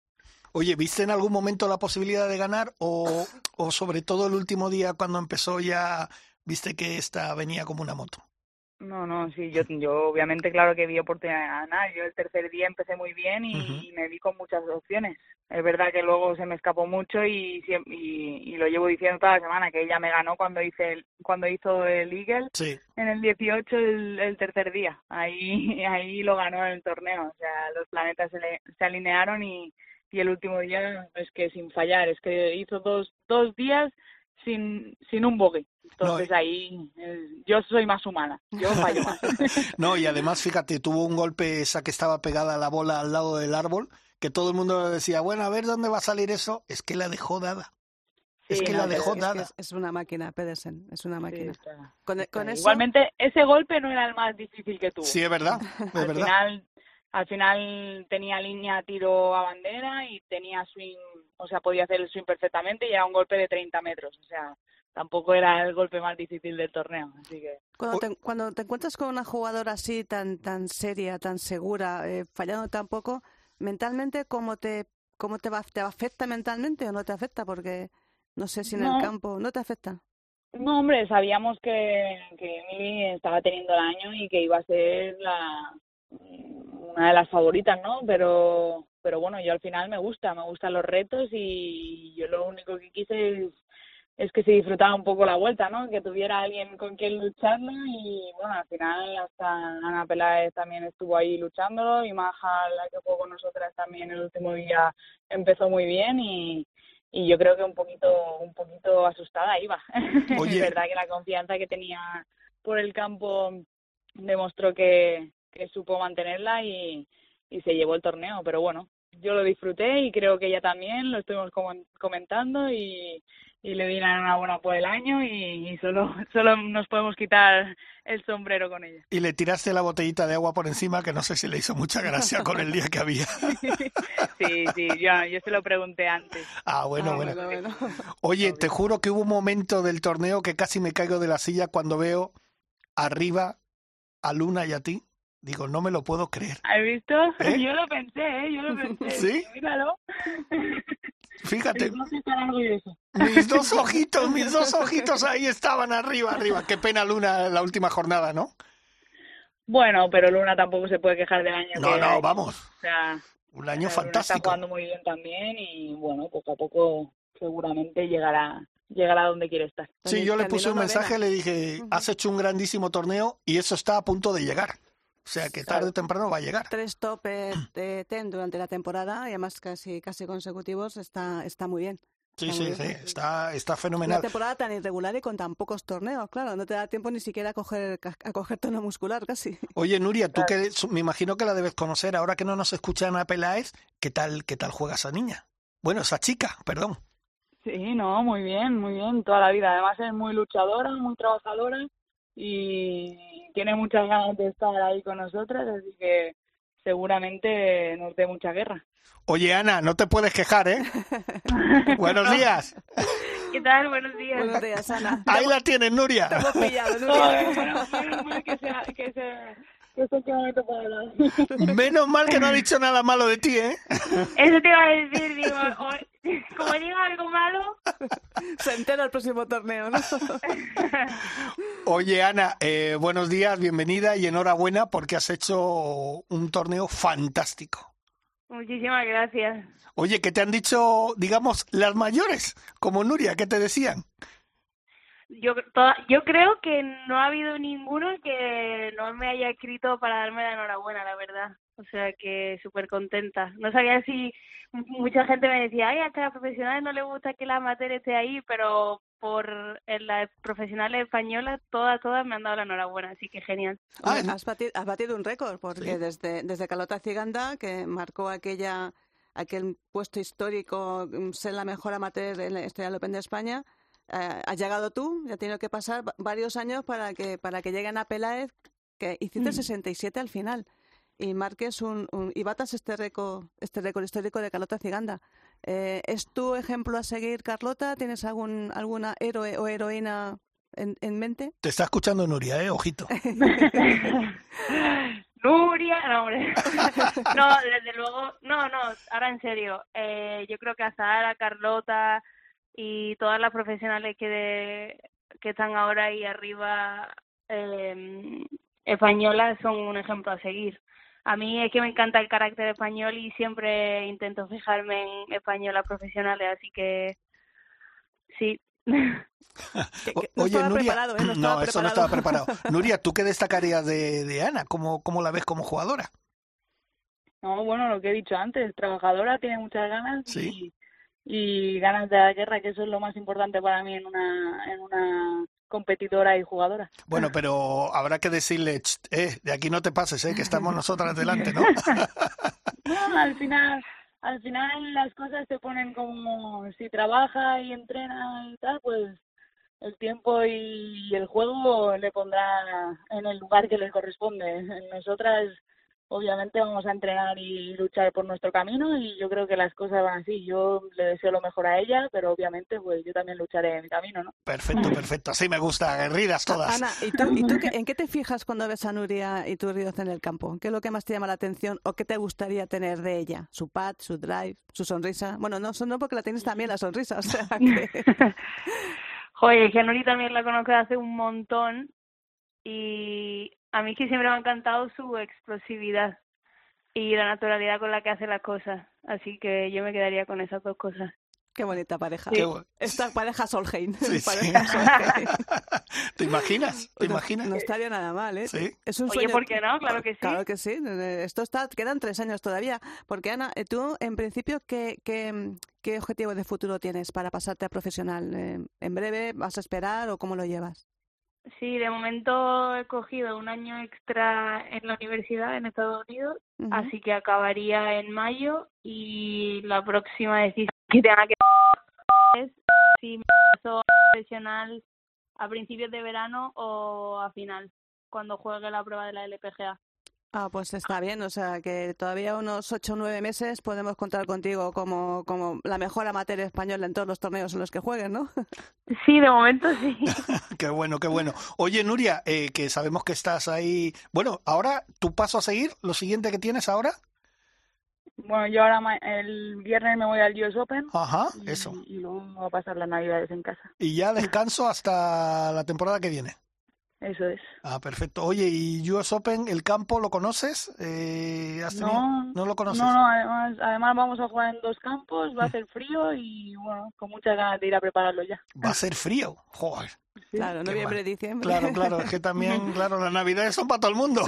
Oye, ¿viste en algún momento la posibilidad de ganar o, o sobre todo el último día cuando empezó ya viste que esta venía como una moto? No, no, sí, yo, yo obviamente claro que vi oportunidad de ganar. Yo el tercer día empecé muy bien y, me vi con muchas opciones. Es verdad que luego se me escapó mucho y, y, y lo llevo diciendo toda la semana que ella me ganó cuando hice el, cuando hizo el Eagle Sí. en el 18 el, el tercer día. Ahí ahí lo ganó en el torneo. O sea, los planetas se, le- se alinearon y, y el último día es que sin fallar, es que hizo dos dos días sin sin un bogey. Entonces No, ahí eh, yo soy más humana, yo fallo más. No, y además, fíjate, tuvo un golpe esa que estaba pegada a la bola al lado del árbol, que todo el mundo decía, bueno, a ver dónde va a salir eso. Es que la dejó dada. es que no, la dejó Es, dada. es, una máquina, Pedersen, es una Sí, máquina. está- Con, está. con eso, Igualmente ese golpe no era el más difícil que tuvo. Sí, es verdad, es al verdad. final al final tenía línea tiro a bandera y tenía swing, o sea, podía hacer el swing perfectamente y era un golpe de 30 metros, o sea, tampoco era el golpe más difícil del torneo, así que Cuando te, cuando te encuentras con una jugadora así, tan tan seria, tan segura, eh, fallando tan poco, mentalmente, ¿cómo te cómo te va, te afecta mentalmente o no te afecta? Porque no sé si en No. el campo no te afecta. No, hombre, sabíamos que, que Emily estaba teniendo el año y que iba a ser la una de las favoritas, ¿no? Pero pero bueno, yo al final me gusta, me gustan los retos y yo lo único que quise es, es que se disfrutara un poco la vuelta, ¿no? Que tuviera alguien con quien lucharlo y bueno, al final hasta Ana Peláez también estuvo ahí luchándolo y Maja, la que jugó con nosotras también el último día empezó muy bien y y yo creo que un poquito un poquito asustada iba es verdad que la confianza que tenía por el campo demostró que, que supo mantenerla y, y se llevó el torneo pero bueno yo lo disfruté y creo que ella también, lo estuvimos comen- comentando y, y le di la enhorabuena por el año y, y solo, solo nos podemos quitar el sombrero con ella. Y le tiraste la botellita de agua por encima, que no sé si le hizo mucha gracia con el día que había. Sí, sí, yo, yo se lo pregunté antes. Ah, bueno, Ah, bueno. Oye, te juro que hubo un momento del torneo que casi me caigo de la silla cuando veo arriba a Luna y a ti. Digo, no me lo puedo creer. ¿Has visto? ¿Eh? Yo lo pensé, ¿eh? Yo lo pensé. ¿Sí? Míralo. Fíjate, mis dos ojitos, mis dos ojitos ahí estaban arriba, arriba. Qué pena Luna la última jornada, ¿no? Bueno, pero Luna tampoco se puede quejar del año No, que no, vamos. O sea, Un año Luna está fantástico. jugando muy bien también y bueno, poco a poco seguramente llegará llegará a donde quiere estar. Sí, yo le puse un mensaje, le dije, has hecho un grandísimo torneo y eso está a punto de llegar. O sea que tarde o temprano va a llegar. Tres topes de ten durante la temporada y además casi casi consecutivos está está muy bien. Sí, sí, sí, está, está Una fenomenal. temporada tan irregular y con tan pocos torneos, claro, no te da tiempo ni siquiera a coger, a coger tono muscular casi. Oye, Nuria, tú que me imagino que la debes conocer, ahora que no nos escucha Ana Peláez, ¿qué tal, qué tal juega esa niña? Bueno, esa chica, perdón. Sí, no, muy bien, muy bien, toda la vida. Además es muy luchadora, muy trabajadora y tiene muchas ganas de estar ahí con nosotras, así que seguramente nos dé mucha guerra. Oye, Ana, no te puedes quejar, ¿eh? Buenos días. ¿Qué tal? Buenos días. Buenos días, Ana. Ahí la tienes, Nuria. Te hemos pillado, Nuria. menos, menos mal que sea, que sea, que sé qué momento para hablar. Menos mal que no ha dicho nada malo de ti, ¿eh? Eso te iba a decir, digo, o- como diga algo malo, Se entera el próximo torneo, ¿no? Oye, Ana, eh, buenos días, bienvenida y enhorabuena porque has hecho un torneo fantástico. muchísimas gracias. Oye, ¿qué te han dicho, digamos, las mayores, como Nuria, qué te decían? Yo, toda- yo creo que no ha habido ninguno que no me haya escrito para darme la enhorabuena, la verdad. O sea que súper contenta. No sabía si mucha gente me decía, ay, hasta a las profesionales no le gusta que la amateur esté ahí, pero por en las profesionales españolas, todas, todas me han dado la enhorabuena, así que genial. Ah, has, batido, has batido un récord, porque Sí. desde, desde Calota Ciganda, que marcó aquella aquel puesto histórico, mm, ser la mejor amateur en la historia del Open de España, eh, has llegado tú, y ha tenido que pasar va- varios años para que para que lleguen a Peláez, que hiciste Mm. 67 al final, y marques un, un- y batas este récord, este récord histórico de Carlota Ciganda. Eh, ¿Es tu ejemplo a seguir, Carlota? ¿Tienes algún alguna héroe o heroína en, en mente? Te está escuchando Nuria, ¿eh? Ojito. Nuria, no, hombre. No, desde luego, no, no, ahora en serio. Eh, yo creo que a Zahara, Carlota y todas las profesionales que, de- que están ahora ahí arriba eh, españolas son un ejemplo a seguir. A mí es que me encanta el carácter español y siempre intento fijarme en españolas profesionales, así que sí. O- no Oye, estaba Nuria, preparado, ¿eh? No, eso no estaba preparado. Nuria, ¿tú qué destacarías de, de Ana? ¿Cómo, ¿Cómo la ves como jugadora? No, bueno, lo que he dicho antes, trabajadora, tiene muchas ganas Sí. y, y ganas de la guerra, que eso es lo más importante para mí en una, en una competidora y jugadora. Bueno, pero habrá que decirle, "Cht, eh, de aquí no te pases, eh, que estamos nosotras delante, ¿no? No, al final, al final las cosas se ponen como si trabaja y entrena y tal, pues el tiempo y el juego le pondrá en el lugar que le corresponde. Nosotras obviamente vamos a entrenar y luchar por nuestro camino y yo creo que las cosas van así. Yo le deseo lo mejor a ella, pero obviamente pues yo también lucharé en mi camino, ¿no? Perfecto, perfecto. Así me gusta, aguerridas todas. Ana, ¿y tú, y tú qué- en qué te fijas cuando ves a Nuria y tu Ríos en el campo? ¿Qué es lo que más te llama la atención o qué te gustaría tener de ella? ¿Su pad, su drive, su sonrisa? Bueno, no, no porque la tienes también la sonrisa, o sea que... Joder, que Nuri también la conozco hace un montón y a mí es que siempre me ha encantado su explosividad y la naturalidad con la que hace las cosas. Así que yo me quedaría con esas dos cosas. Qué bonita pareja. Bu- Esta pareja Solheim. Sí, sí. Solheim. ¿Te imaginas? ¿Te No- imaginas? No estaría nada mal, ¿eh? Sí. Es un Oye, sueño. ¿por qué no? Claro que sí. Claro que sí. Eh, Esto está, quedan tres años todavía. Porque Ana, eh, tú en principio, ¿qué, qué, qué objetivo de futuro tienes para pasarte a profesional? Eh, ¿En breve vas a esperar o cómo lo llevas? Sí, de momento he cogido un año extra en la universidad en Estados Unidos, así que acabaría en mayo y la próxima decisión que tenga que es si me paso a profesional a principios de verano o a final, cuando juegue la prueba de la LPGA. Ah, pues está bien, o sea que todavía unos ocho o nueve meses podemos contar contigo como, como la mejor amateur española en todos los torneos en los que juegues, ¿no? Sí, de momento sí. Qué bueno, qué bueno. Oye, Nuria, eh, que sabemos que estás ahí. Bueno, ahora tu paso a seguir, lo siguiente que tienes ahora. Bueno, yo ahora ma- el viernes me voy al US Open Ajá, y, eso. y luego voy a pasar las navidades en casa. Y ya descanso hasta la temporada que viene. Eso es. Ah, perfecto. Oye, ¿y US Open, el campo, lo conoces? Eh, ¿has tenido- No, ¿No lo conoces? No, no, además, además vamos a jugar en dos campos, va a hacer frío y bueno, con muchas ganas de ir a prepararlo ya. Va a ser frío. Joder. Claro, noviembre, diciembre. Claro, claro, es que también, claro, las navidades son para todo el mundo.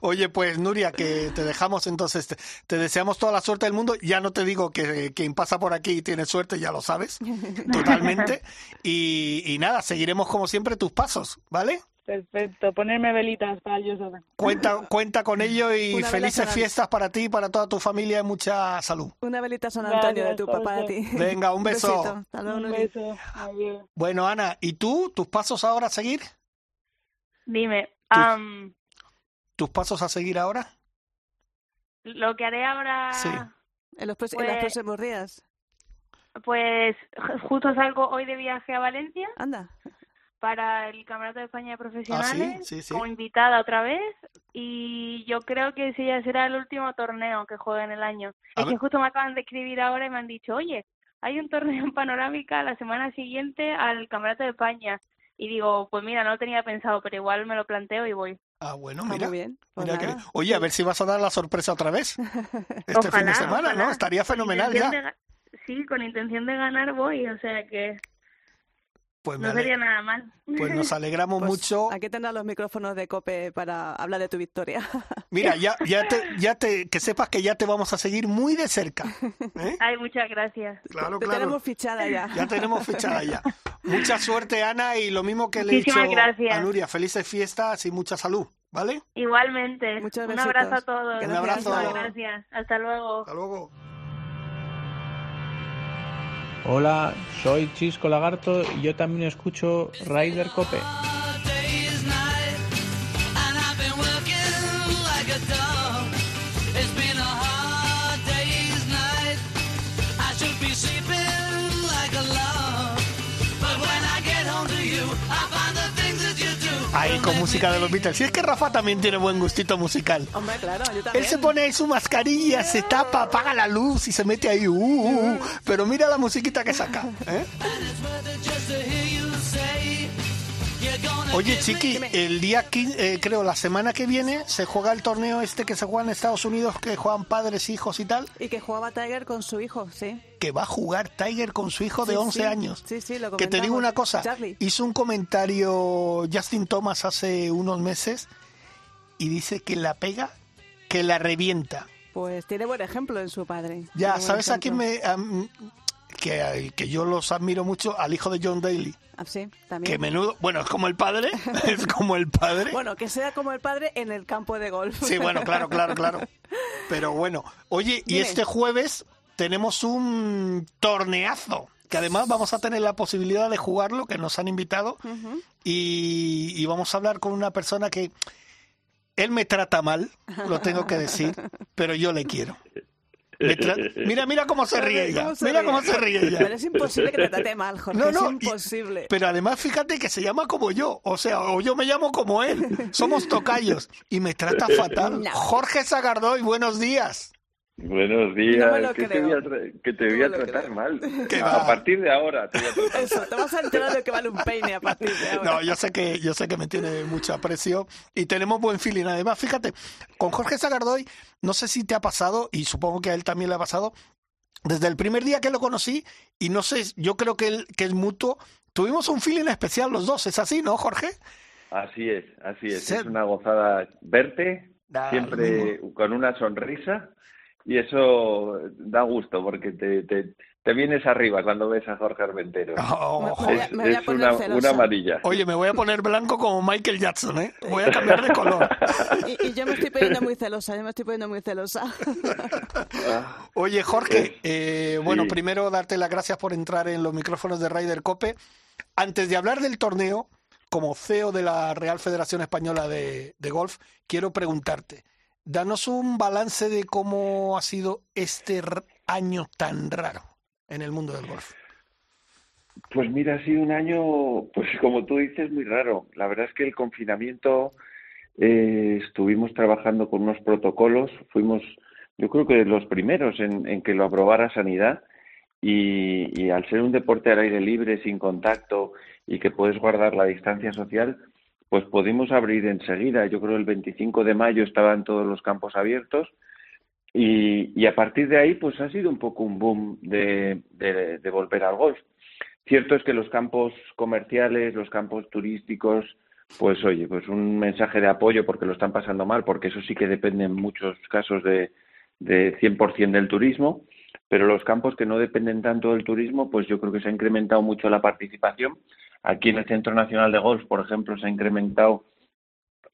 Oye, pues Nuria, que te dejamos entonces, te, te deseamos toda la suerte del mundo. Ya no te digo que quien pasa por aquí tiene suerte, ya lo sabes, totalmente. Y, y nada, seguiremos como siempre tus pasos, ¿vale? Perfecto, ponerme velitas para el US Open. Cuenta, cuenta con ello y Una felices fiestas para ti y para toda tu familia y mucha salud. Una velita San Antonio de Gracias, tu papá a Jorge. ti. Venga, un beso. besito. Hasta luego, Un beso, adiós. Bueno, Ana, ¿y tú? ¿Tus pasos ahora a seguir? Dime, am, ¿Tus pasos a seguir ahora? lo que haré ahora, Sí. En los, pros- en los Pues- próximos días. pues ju- justo salgo hoy de viaje a Valencia Anda. Para el Campeonato de España de Profesionales Ah, sí, sí. como invitada otra vez y yo creo que ese ya será el último torneo que juegue en el año. A es que justo me acaban de escribir ahora y me han dicho, oye, hay un torneo en Panorámica la semana siguiente al Campeonato de España. Y digo, pues mira, no lo tenía pensado, pero igual me lo planteo y voy. Ah, bueno, Ah, mira. muy bien. Pues Mira que- nada. Oye, a ver si vas a dar la sorpresa otra vez. Este fin de semana, ¿no? Estaría fenomenal ya. de sí, con intención de ganar voy, o sea que Pues, no sería nada mal. pues nos alegramos Pues mucho. Aquí tendrás los micrófonos de COPE para hablar de tu victoria. Mira, ya, ya te, ya te, que sepas que ya te vamos a seguir muy de cerca. ¿eh? Ay, muchas gracias. Claro, Te claro. tenemos fichada ya. Ya tenemos fichada ya. Mucha suerte, Ana, y lo mismo que le he Muchísimas dicho gracias. a Nuria. Felices fiestas y mucha salud, ¿vale? Igualmente. Muchos Un abrazo a todos. Un abrazo. Muchas Gracias. Hasta luego. Hasta luego. Hola, soy Chisco Lagarto y yo también escucho Rider Cope. Con música de los Beatles. Si es que Rafa también tiene buen gustito musical. Hombre, claro, yo también. Él se pone ahí su mascarilla, se tapa, apaga la luz y se mete ahí. uh, uh, uh. pero mira la musiquita que saca. ¿eh? Oye, Chiqui, el día 15, eh, creo, la semana que viene se juega el torneo este que se juega en Estados Unidos, que juegan padres, hijos y tal, Y que jugaba Tiger con su hijo, sí. que va a jugar Tiger con su hijo de Sí, 11 sí. años. Sí, sí, lo Que te digo una cosa, Charlie. hizo un comentario Justin Thomas hace unos meses y dice que la pega, que la revienta. Pues tiene buen ejemplo en su padre. Ya, ¿sabes a quién me... que, que yo los admiro mucho, al hijo de John Daly. Ah, sí, también. Que menudo... Bueno, es como el padre, es como el padre. Bueno, que sea como el padre en el campo de golf. Sí, bueno, claro, claro, claro. Pero bueno, oye, y Dime. este jueves tenemos un torneazo, que además vamos a tener la posibilidad de jugarlo, que nos han invitado, y, y vamos a hablar con una persona que él me trata mal, lo tengo que decir, pero yo le quiero. Tra- Mira, mira cómo se ríe ella. ¿Cómo se Mira ríe? cómo se ríe ella. Pero es imposible que te trate mal, Jorge. No, no, es y- imposible. Pero además fíjate que se llama como yo, o sea, o yo me llamo como él. Somos tocayos y me trata fatal. No. Jorge Zagardoy, buenos días. Buenos No días, que te voy a, tra- que te voy No a me lo tratar creo. mal. A va. partir de ahora te voy a tratar Eso, te vas a enterar de que vale un peine a partir de ahora. No, yo sé que yo sé que me tiene mucho aprecio y tenemos buen feeling. Además, fíjate, con Jorge Zagardoy, no sé si te ha pasado y supongo que a él también le ha pasado. Desde el primer día que lo conocí y no sé, yo creo que él, que es mutuo. Tuvimos un feeling especial los dos, ¿es así, no, Jorge? Así es, así es. Ser- Es una gozada verte siempre con una sonrisa y eso da gusto porque te, te, te vienes arriba cuando ves a Jorge Armenteros. Oh. Me voy a- es me voy a es poner una, amarilla. Oye, me voy a poner blanco como Michael Jackson, ¿eh? Voy a cambiar de color. Y, y yo me estoy poniendo muy celosa, yo me estoy poniendo muy celosa. Oye, Jorge, eh, bueno, Sí. primero darte las gracias por entrar en los micrófonos de Ryder Cope. Antes de hablar del torneo, como CEO de la Real Federación Española de, de Golf, quiero preguntarte, danos un balance de cómo ha sido este año tan raro en el mundo del golf. Pues mira, ha sido un año, pues como tú dices, muy raro. La verdad es que el confinamiento eh, estuvimos trabajando con unos protocolos, fuimos, yo creo que los primeros en, que lo aprobara Sanidad y al ser un deporte al aire libre, sin contacto y que puedes guardar la distancia social, pues pudimos abrir enseguida. Yo creo el 25 de mayo estaban todos los campos abiertos y, a partir de ahí, pues ha sido un poco un boom de volver al golf. Cierto es que los campos comerciales, los campos turísticos, pues oye, pues un mensaje de apoyo porque lo están pasando mal, porque eso sí que depende en muchos casos de, de 100% del turismo, pero los campos que no dependen tanto del turismo, pues yo creo que se ha incrementado mucho la participación. Aquí en el Centro Nacional de Golf, por ejemplo, se ha incrementado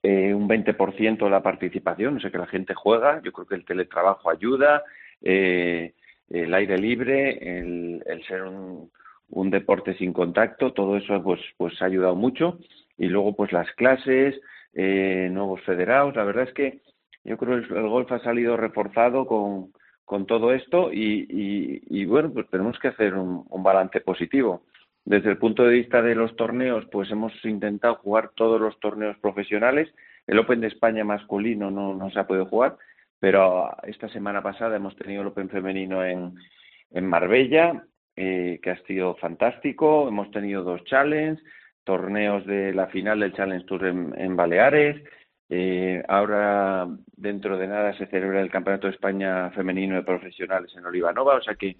eh, un 20% la participación, o sea que la gente juega, yo creo que el teletrabajo ayuda, eh, el aire libre, el, ser un, deporte sin contacto, todo eso pues, pues ha ayudado mucho. Y luego pues las clases, eh, nuevos federados, la verdad es que yo creo que el, golf ha salido reforzado con, con todo esto y, y, y bueno, pues tenemos que hacer un balance positivo. Desde el punto de vista de los torneos, pues hemos intentado jugar todos los torneos profesionales. El Open de España masculino no, se ha podido jugar, pero esta semana pasada hemos tenido el Open femenino en, en Marbella, eh, que ha sido fantástico. Hemos tenido dos challenges, torneos de la final del Challenge Tour en, en Baleares. Eh, ahora, dentro de nada, se celebra el Campeonato de España Femenino de Profesionales en Olivanova. O sea que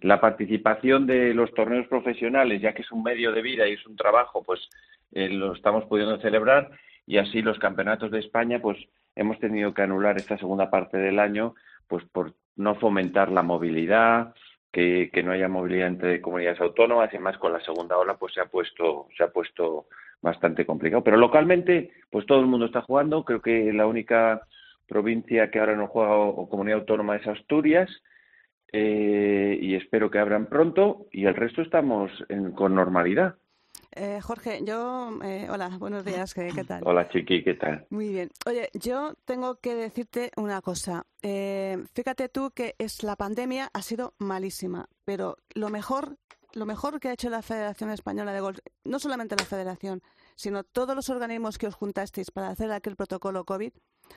la participación de los torneos profesionales, ya que es un medio de vida y es un trabajo, pues eh, lo estamos pudiendo celebrar. Y así los campeonatos de España, pues hemos tenido que anular esta segunda parte del año, pues por no fomentar la movilidad, que, no haya movilidad entre comunidades autónomas y además con la segunda ola pues se ha puesto se ha puesto bastante complicado pero localmente pues todo el mundo está jugando creo que la única provincia que ahora no juega o comunidad autónoma es Asturias eh, y espero que abran pronto y el resto estamos en, con normalidad Eh, Jorge, yo... eh, hola, buenos días, ¿qué, qué tal? hola chiqui qué tal Muy bien. Oye, yo tengo que decirte una cosa. Eh, fíjate tú que es la pandemia ha sido malísima, pero lo mejor, lo mejor que ha hecho la Federación Española de Golf, no solamente la Federación, sino todos los organismos que os juntasteis para hacer aquel protocolo COVID,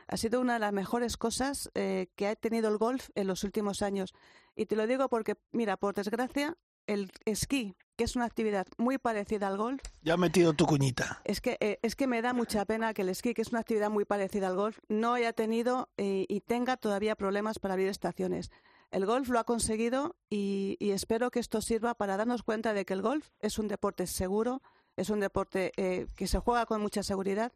ha sido una de las mejores cosas eh, que ha tenido el golf en los últimos años. Y te lo digo porque, mira, por desgracia, el esquí, que es una actividad muy parecida al golf, Ya has metido tu cuñita. es que, eh, es que me da mucha pena que el esquí, que es una actividad muy parecida al golf, no haya tenido eh, y tenga todavía problemas para abrir estaciones. El golf lo ha conseguido y, y espero que esto sirva para darnos cuenta de que el golf es un deporte seguro, es un deporte eh, que se juega con mucha seguridad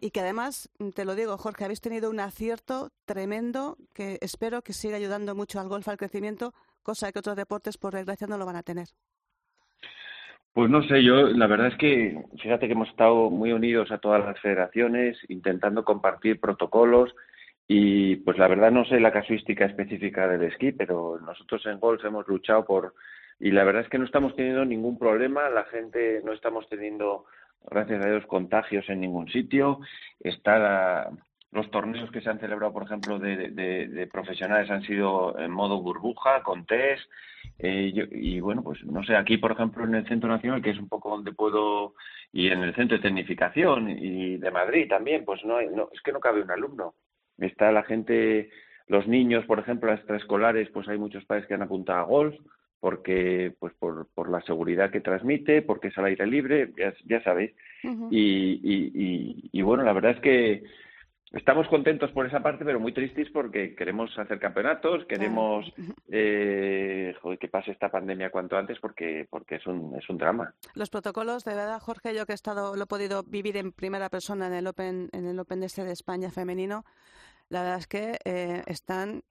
y que además, mm, te lo digo, Jorge, habéis tenido un acierto tremendo que espero que siga ayudando mucho al golf al crecimiento, cosa que otros deportes, por desgracia, no lo van a tener. Pues no sé, yo la verdad es que fíjate que hemos estado muy unidos a todas las federaciones, intentando compartir protocolos y pues la verdad no sé la casuística específica del esquí, pero nosotros en golf hemos luchado por y la verdad es que no estamos teniendo ningún problema, la gente no estamos teniendo gracias a Dios contagios en ningún sitio, está la- los torneos que se han celebrado, por ejemplo, de, de- de profesionales han sido en modo burbuja, con test, eh, yo- y bueno, pues no sé, aquí por ejemplo en el Centro Nacional, que es un poco donde puedo, y en el Centro de Tecnificación y de Madrid también, pues no, hay, no es que no cabe un alumno. Está la gente, los niños, por ejemplo, extraescolares, pues hay muchos padres que han apuntado a golf, porque pues por, por la seguridad que transmite, porque es al aire libre, ya, ya sabéis. y, y, y, y bueno, la verdad es que estamos contentos por esa parte, pero muy tristes porque queremos hacer campeonatos, queremos eh, joder, que pase esta pandemia cuanto antes porque porque es un es un drama. Los protocolos, de verdad, Jorge, yo que he estado, lo he podido vivir en primera persona en el Open, en el Open este de España femenino, la verdad es que eh, están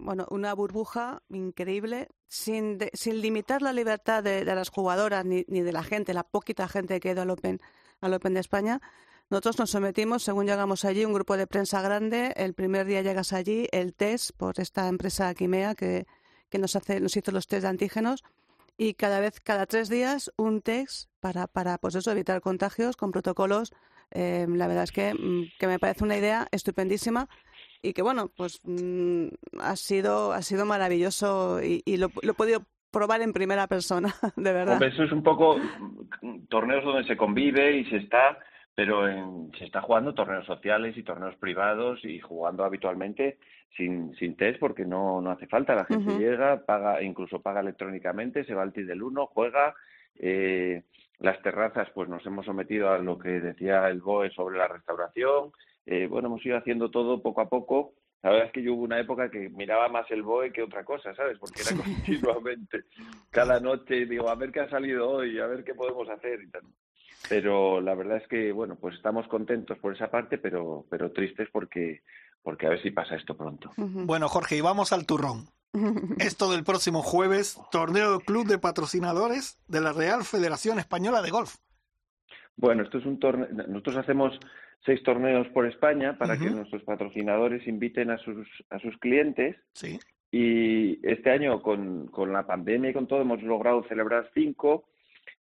bueno, una burbuja increíble, sin, de- sin limitar la libertad de, de las jugadoras ni, ni de la gente, la poquita gente que ha ido al Open, al Open de España. Nosotros nos sometimos, según llegamos allí, un grupo de prensa grande. El primer día llegas allí, el test por esta empresa Quimea que, que nos, hace, nos hizo los test de antígenos. Y cada vez, cada tres días, un test para, para pues eso, evitar contagios con protocolos. Eh, la verdad es que, mm, que me parece una idea estupendísima y que bueno, pues mm, ha sido ha sido maravilloso y, y lo, lo he podido probar en primera persona, de verdad. Eso es un poco mm, torneos donde se convive y se está, pero en- se está jugando torneos sociales y torneos privados y jugando habitualmente sin, sin test porque no, no hace falta. La gente llega, paga, incluso paga electrónicamente, se va al TID del 1, juega. eh, las terrazas, pues nos hemos sometido a lo que decía el BOE sobre la restauración. Eh, bueno, hemos ido haciendo todo poco a poco. La verdad es que yo hubo una época que miraba más el BOE que otra cosa, ¿sabes? Porque era continuamente, cada noche, digo, a ver qué ha salido hoy, a ver qué podemos hacer y tal. Pero la verdad es que, bueno, pues estamos contentos por esa parte, pero, pero tristes porque, porque a ver si pasa esto pronto. Bueno, Jorge, y vamos al turrón. Esto del próximo jueves, torneo del Club de Patrocinadores de la Real Federación Española de Golf. Bueno, esto es un torneo. Nosotros hacemos seis torneos por España para que nuestros patrocinadores inviten a sus a sus clientes. Sí. Y este año con, con la pandemia y con todo hemos logrado celebrar cinco.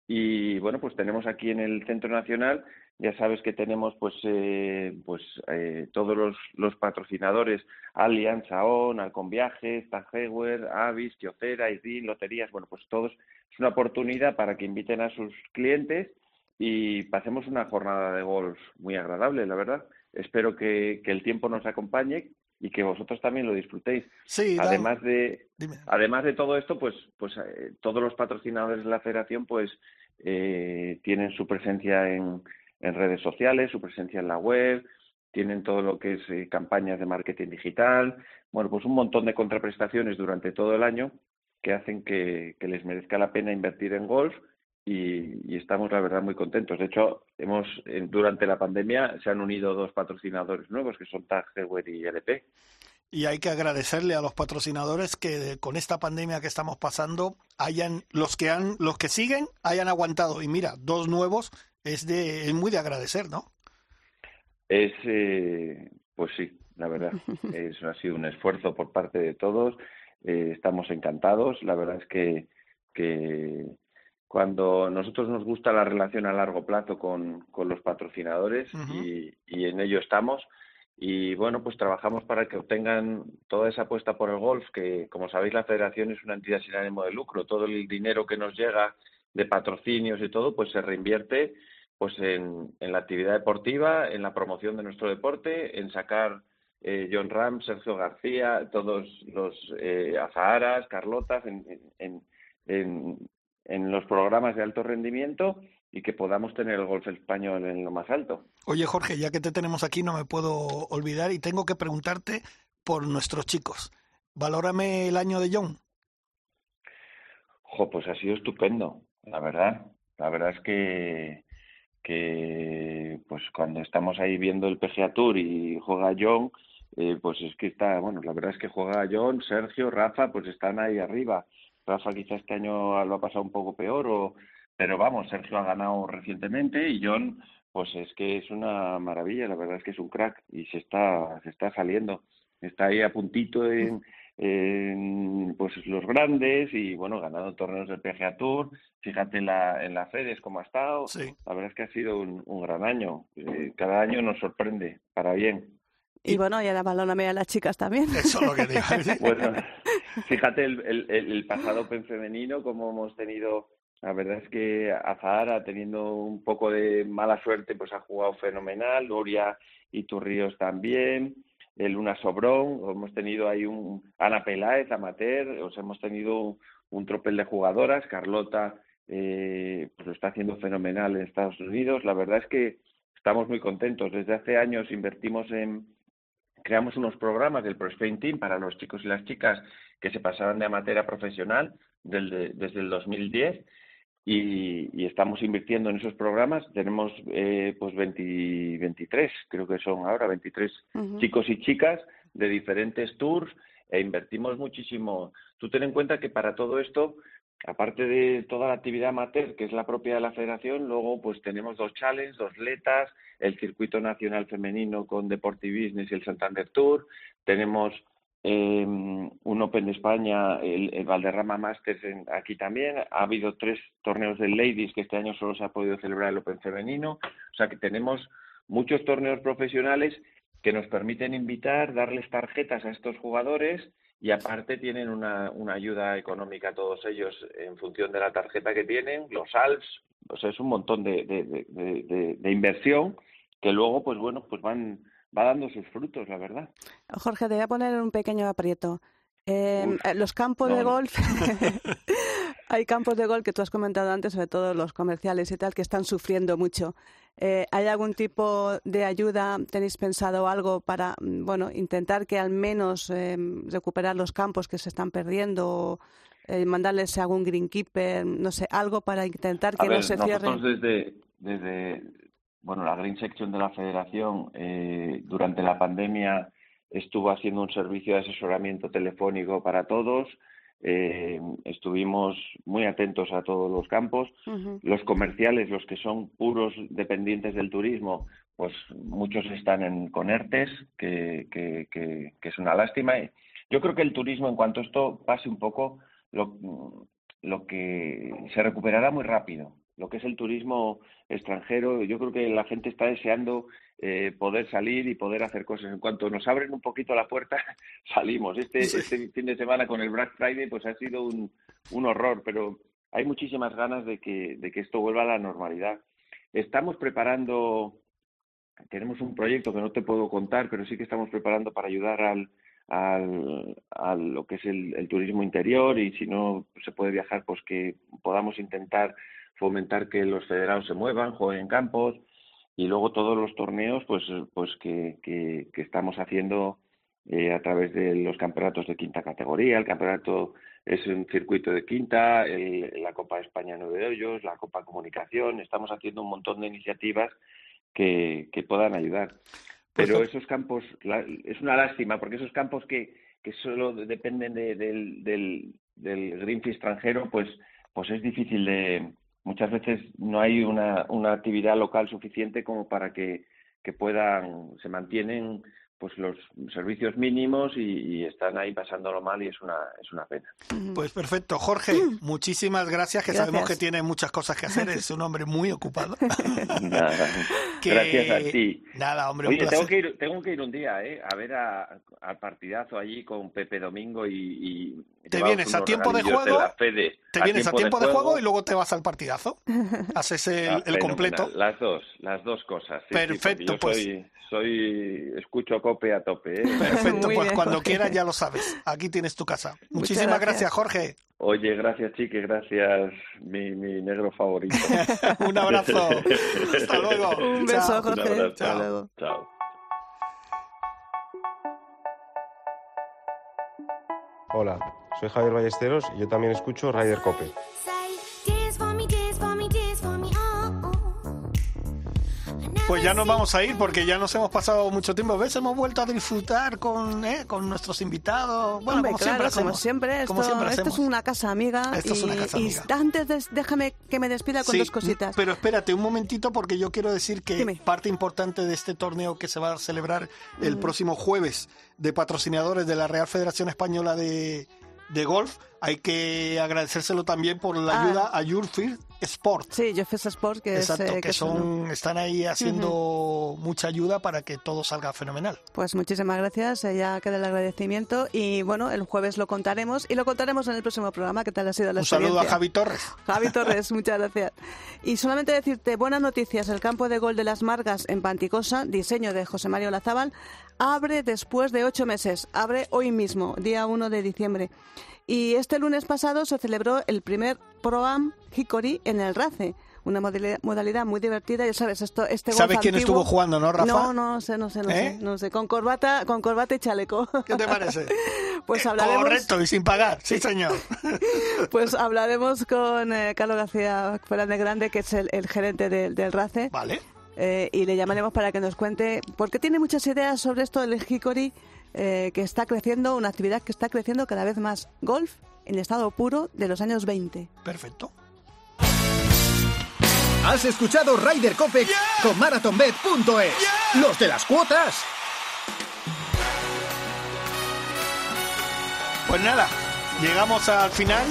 Y bueno, pues tenemos aquí en el Centro Nacional, ya sabes que tenemos pues eh, pues eh, todos los, los patrocinadores, Allianz, AON, Alcon Viajes, Tajewer, Avis, Kiocera, Isdin, Loterías, bueno, pues todos es una oportunidad para que inviten a sus clientes y pasemos una jornada de golf muy agradable, la verdad. Espero que, que el tiempo nos acompañe y que vosotros también lo disfrutéis. Sí, además de dime. además de todo esto, pues pues eh, todos los patrocinadores de la Federación pues eh, tienen su presencia en, en redes sociales, su presencia en la web, tienen todo lo que es eh, campañas de marketing digital, bueno, pues un montón de contraprestaciones durante todo el año que hacen que, que les merezca la pena invertir en golf y, y estamos la verdad muy contentos. De hecho, hemos durante la pandemia se han unido dos patrocinadores nuevos que son Tag Heuer y LP. Y hay que agradecerle a los patrocinadores que con esta pandemia que estamos pasando hayan los que han los que siguen hayan aguantado y mira dos nuevos es de es muy de agradecer, ¿no? Es, eh, pues sí, la verdad, eso ha sido un esfuerzo por parte de todos. eh, estamos encantados. La verdad es que, que cuando nosotros nos gusta la relación a largo plazo con, con los patrocinadores y, y en ello estamos. Y bueno, pues trabajamos para que obtengan toda esa apuesta por el golf, que como sabéis la federación es una entidad sin ánimo de lucro. Todo el dinero que nos llega de patrocinios y todo, pues se reinvierte pues en, en la actividad deportiva, en la promoción de nuestro deporte, en sacar eh, John Ram, Sergio García, todos los eh, Azaharas, Carlotas, en, en, en, en los programas de alto rendimiento y que podamos tener el golf español en lo más alto. Oye, Jorge, ya que te tenemos aquí, no me puedo olvidar y tengo que preguntarte por nuestros chicos. Valórame el año de John. Jo, pues ha sido estupendo, la verdad. La verdad es que, que pues cuando estamos ahí viendo el PGA Tour y juega John, eh, pues es que está, bueno, la verdad es que juega John, Sergio, Rafa, pues están ahí arriba. Rafa quizá este año lo ha pasado un poco peor, o, pero vamos, Sergio ha ganado recientemente y John, pues es que es una maravilla, la verdad es que es un crack y se está, se está saliendo. Está ahí a puntito en, en, pues los grandes y bueno, ganando torneos del PGA Tour. Fíjate en la, en la Fedes cómo ha estado. La verdad es que ha sido un, un gran año. Eh, cada año nos sorprende, para bien. Y bueno, y ahora balóname a las chicas también. Eso es lo que digo. Bueno, fíjate el, pasado Open femenino, como hemos tenido, la verdad es que Azahara, teniendo un poco de mala suerte, pues ha jugado fenomenal, Nuria y Turríos también, el Luna Sobrón, hemos tenido ahí un Ana Peláez, amateur, os hemos tenido un, un tropel de jugadoras, Carlota eh, pues lo está haciendo fenomenal en Estados Unidos, la verdad es que estamos muy contentos, desde hace años invertimos en creamos unos programas del Pro Spain Team para los chicos y las chicas que se pasaban de amateur a profesional desde el 2010 y, y estamos invirtiendo en esos programas. Tenemos eh, pues 20 23, creo que son ahora 23 Ujú. chicos y chicas de diferentes tours e invertimos muchísimo. Tú ten en cuenta que para todo esto, aparte de toda la actividad amateur, que es la propia de la federación, luego pues tenemos dos challenges, dos letas, el circuito nacional femenino con Deportiv Business y el Santander Tour, tenemos eh, un Open de España, el, el Valderrama Masters en- aquí también. Ha habido tres torneos de Ladies que este año solo se ha podido celebrar el Open femenino. O sea que tenemos muchos torneos profesionales que nos permiten invitar, darles tarjetas a estos jugadores y aparte tienen una, una ayuda económica todos ellos en función de la tarjeta que tienen, los ALFs, o sea, es un montón de, de, de- inversión que luego, pues bueno, pues van va dando sus frutos, la verdad. Jorge, te voy a poner un pequeño aprieto. Eh, Uf, eh, los campos no, de golf, hay campos de golf que tú has comentado antes, sobre todo los comerciales y tal, que están sufriendo mucho. Eh, ¿Hay algún tipo de ayuda? ¿Tenéis pensado algo para, mm, bueno, intentar que al menos eh, recuperar los campos que se están perdiendo? o, eh, mandarles algún greenkeeper, no sé, algo para intentar que ver, no se nosotros cierren. desde, desde, bueno, la Green Section de la Federación, eh, durante la pandemia estuvo haciendo un servicio de asesoramiento telefónico para todos. Eh, estuvimos muy atentos a todos los campos. Los comerciales, los que son puros dependientes del turismo, pues muchos están en Conertes, que, que, que, que es una lástima. Yo creo que el turismo, en cuanto esto pase un poco, lo, lo que se recuperará muy rápido. Lo que es el turismo extranjero, yo creo que la gente está deseando eh, poder salir y poder hacer cosas. En cuanto nos abren un poquito la puerta, salimos. Este, Sí. este fin de semana con el Black Friday, pues ha sido un, un horror, pero hay muchísimas ganas de que, de que esto vuelva a la normalidad. Estamos preparando, tenemos un proyecto que no te puedo contar, pero sí que estamos preparando para ayudar al, al, a lo que es el, el turismo interior y si no se puede viajar, pues que podamos intentar fomentar que los federados se muevan, jueguen en campos y luego todos los torneos, pues, pues que, que, que estamos haciendo eh, a través de los campeonatos de quinta categoría. El campeonato es un circuito de quinta, el- la Copa de España nueve de hoyos, la Copa Comunicación. Estamos haciendo un montón de iniciativas que, que puedan ayudar. Pero Pues- esos campos, la- es una lástima, porque esos campos que, que solo dependen de- del, del, del Greenpeace extranjero, pues, pues es difícil de. Muchas veces no hay una, una actividad local suficiente como para que, que puedan, se mantienen pues los servicios mínimos y, y están ahí pasándolo mal y es una, es una pena. Pues perfecto. Jorge, muchísimas gracias, que Gracias. sabemos que tiene muchas cosas que hacer, es un hombre muy ocupado. Nada, Que- Gracias a ti. Nada, hombre, un Oye, tengo que, ir, tengo que ir un día eh, a ver a- al partidazo allí con Pepe Domingo y... y Te vienes a tiempo de juego, la Fede. Te vienes a tiempo de juego y luego te vas al partidazo. Haces el, Ah, el completo. Las dos, las dos cosas. sí, sí, porque Perfecto, yo pues. Soy, soy, escucho cope a tope. ¿eh? Perfecto, pues bien, cuando Jorge. quieras ya lo sabes. Aquí tienes tu casa. Muchísimas gracias. gracias, Jorge. Oye, gracias, Chique, gracias, mi, mi negro favorito. Un abrazo. Hasta luego. Un beso, Chao. Un Jorge. abrazo. Hasta luego. Chao. Hola, soy Javier Ballesteros y yo también escucho Ryder Cope. Pues ya nos vamos a ir porque ya nos hemos pasado mucho tiempo. ¿Ves? Hemos vuelto a disfrutar con, eh, con nuestros invitados. Bueno, Hombre, como claro, siempre como siempre, esto, Como siempre esto es una casa amiga. Esto es y, una casa y amiga. antes de- déjame que me despida con Sí, dos cositas. Pero espérate un momentito porque yo quiero decir que Dime. parte importante de este torneo que se va a celebrar el Mm. próximo jueves de patrocinadores de la Real Federación Española de, de Golf, hay que agradecérselo también por la Ah. ayuda a Yurfir Sport. Sí, Jeffes Sport, que Exacto, es... eh, que son, están ahí haciendo mucha ayuda para que todo salga fenomenal. Pues muchísimas gracias, ya queda el agradecimiento y bueno, el jueves lo contaremos y lo contaremos en el próximo programa. ¿Qué tal ha sido la Un saludo a? Javi Torres. Javi Torres, muchas gracias. Y solamente decirte, buenas noticias, el campo de gol de las Margas en Panticosa, diseño de José Mario Lazábal, abre después de ocho meses, abre hoy mismo, día 1 de diciembre. Y este lunes pasado se celebró el primer Pro-Am Hickory en el RACE, una modalidad, muy divertida, ya sabes, esto, este ¿Sabes quién antiguo- estuvo jugando, no, Rafa? No, no sé, no sé, no ¿Eh? sé, no sé, con corbata, con corbata y chaleco. ¿Qué te parece? Pues hablaremos, Correcto, y sin pagar, sí señor. pues hablaremos con eh, Carlos García Fernández Grande, que es el, el gerente del RACE. Vale. Eh, y le llamaremos para que nos cuente, porque tiene muchas ideas sobre esto del Hickory eh, que está creciendo, una actividad que está creciendo cada vez más. Golf en estado puro de los años 20. Perfecto. Has escuchado Ryder Cope con MarathonBet.es. Los de las cuotas. Pues nada, llegamos al final.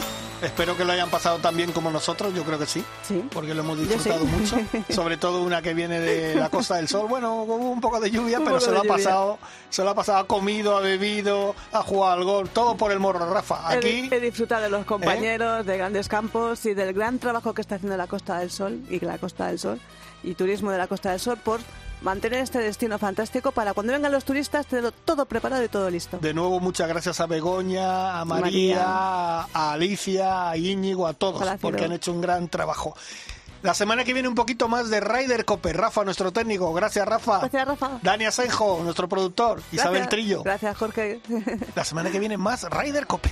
Espero que lo hayan pasado tan bien como nosotros, yo creo que sí, Sí. porque lo hemos disfrutado mucho. Sobre todo una que viene de la Costa del Sol. Bueno, hubo un poco de lluvia, Un pero se lo ha lluvia. pasado, se lo ha pasado, ha comido, ha bebido, ha jugado al gol, todo por el morro, Rafa. He, Aquí, he disfrutado de ¿Eh? los compañeros, de grandes campos y del gran trabajo que está haciendo la Costa del Sol y la Costa del Sol y turismo de la Costa del Sol por mantener este destino fantástico para cuando vengan los turistas tenerlo todo preparado y todo listo. de nuevo, muchas gracias a Begoña, a María, a Alicia, a Íñigo, a todos, porque han hecho un gran trabajo. La semana que viene un poquito más de Ryder Cope. Rafa, nuestro técnico. Gracias, Rafa. Gracias, Rafa. Dani Asenjo, nuestro productor. Isabel. Trillo. Gracias, Jorge. La semana que viene más Ryder Cope.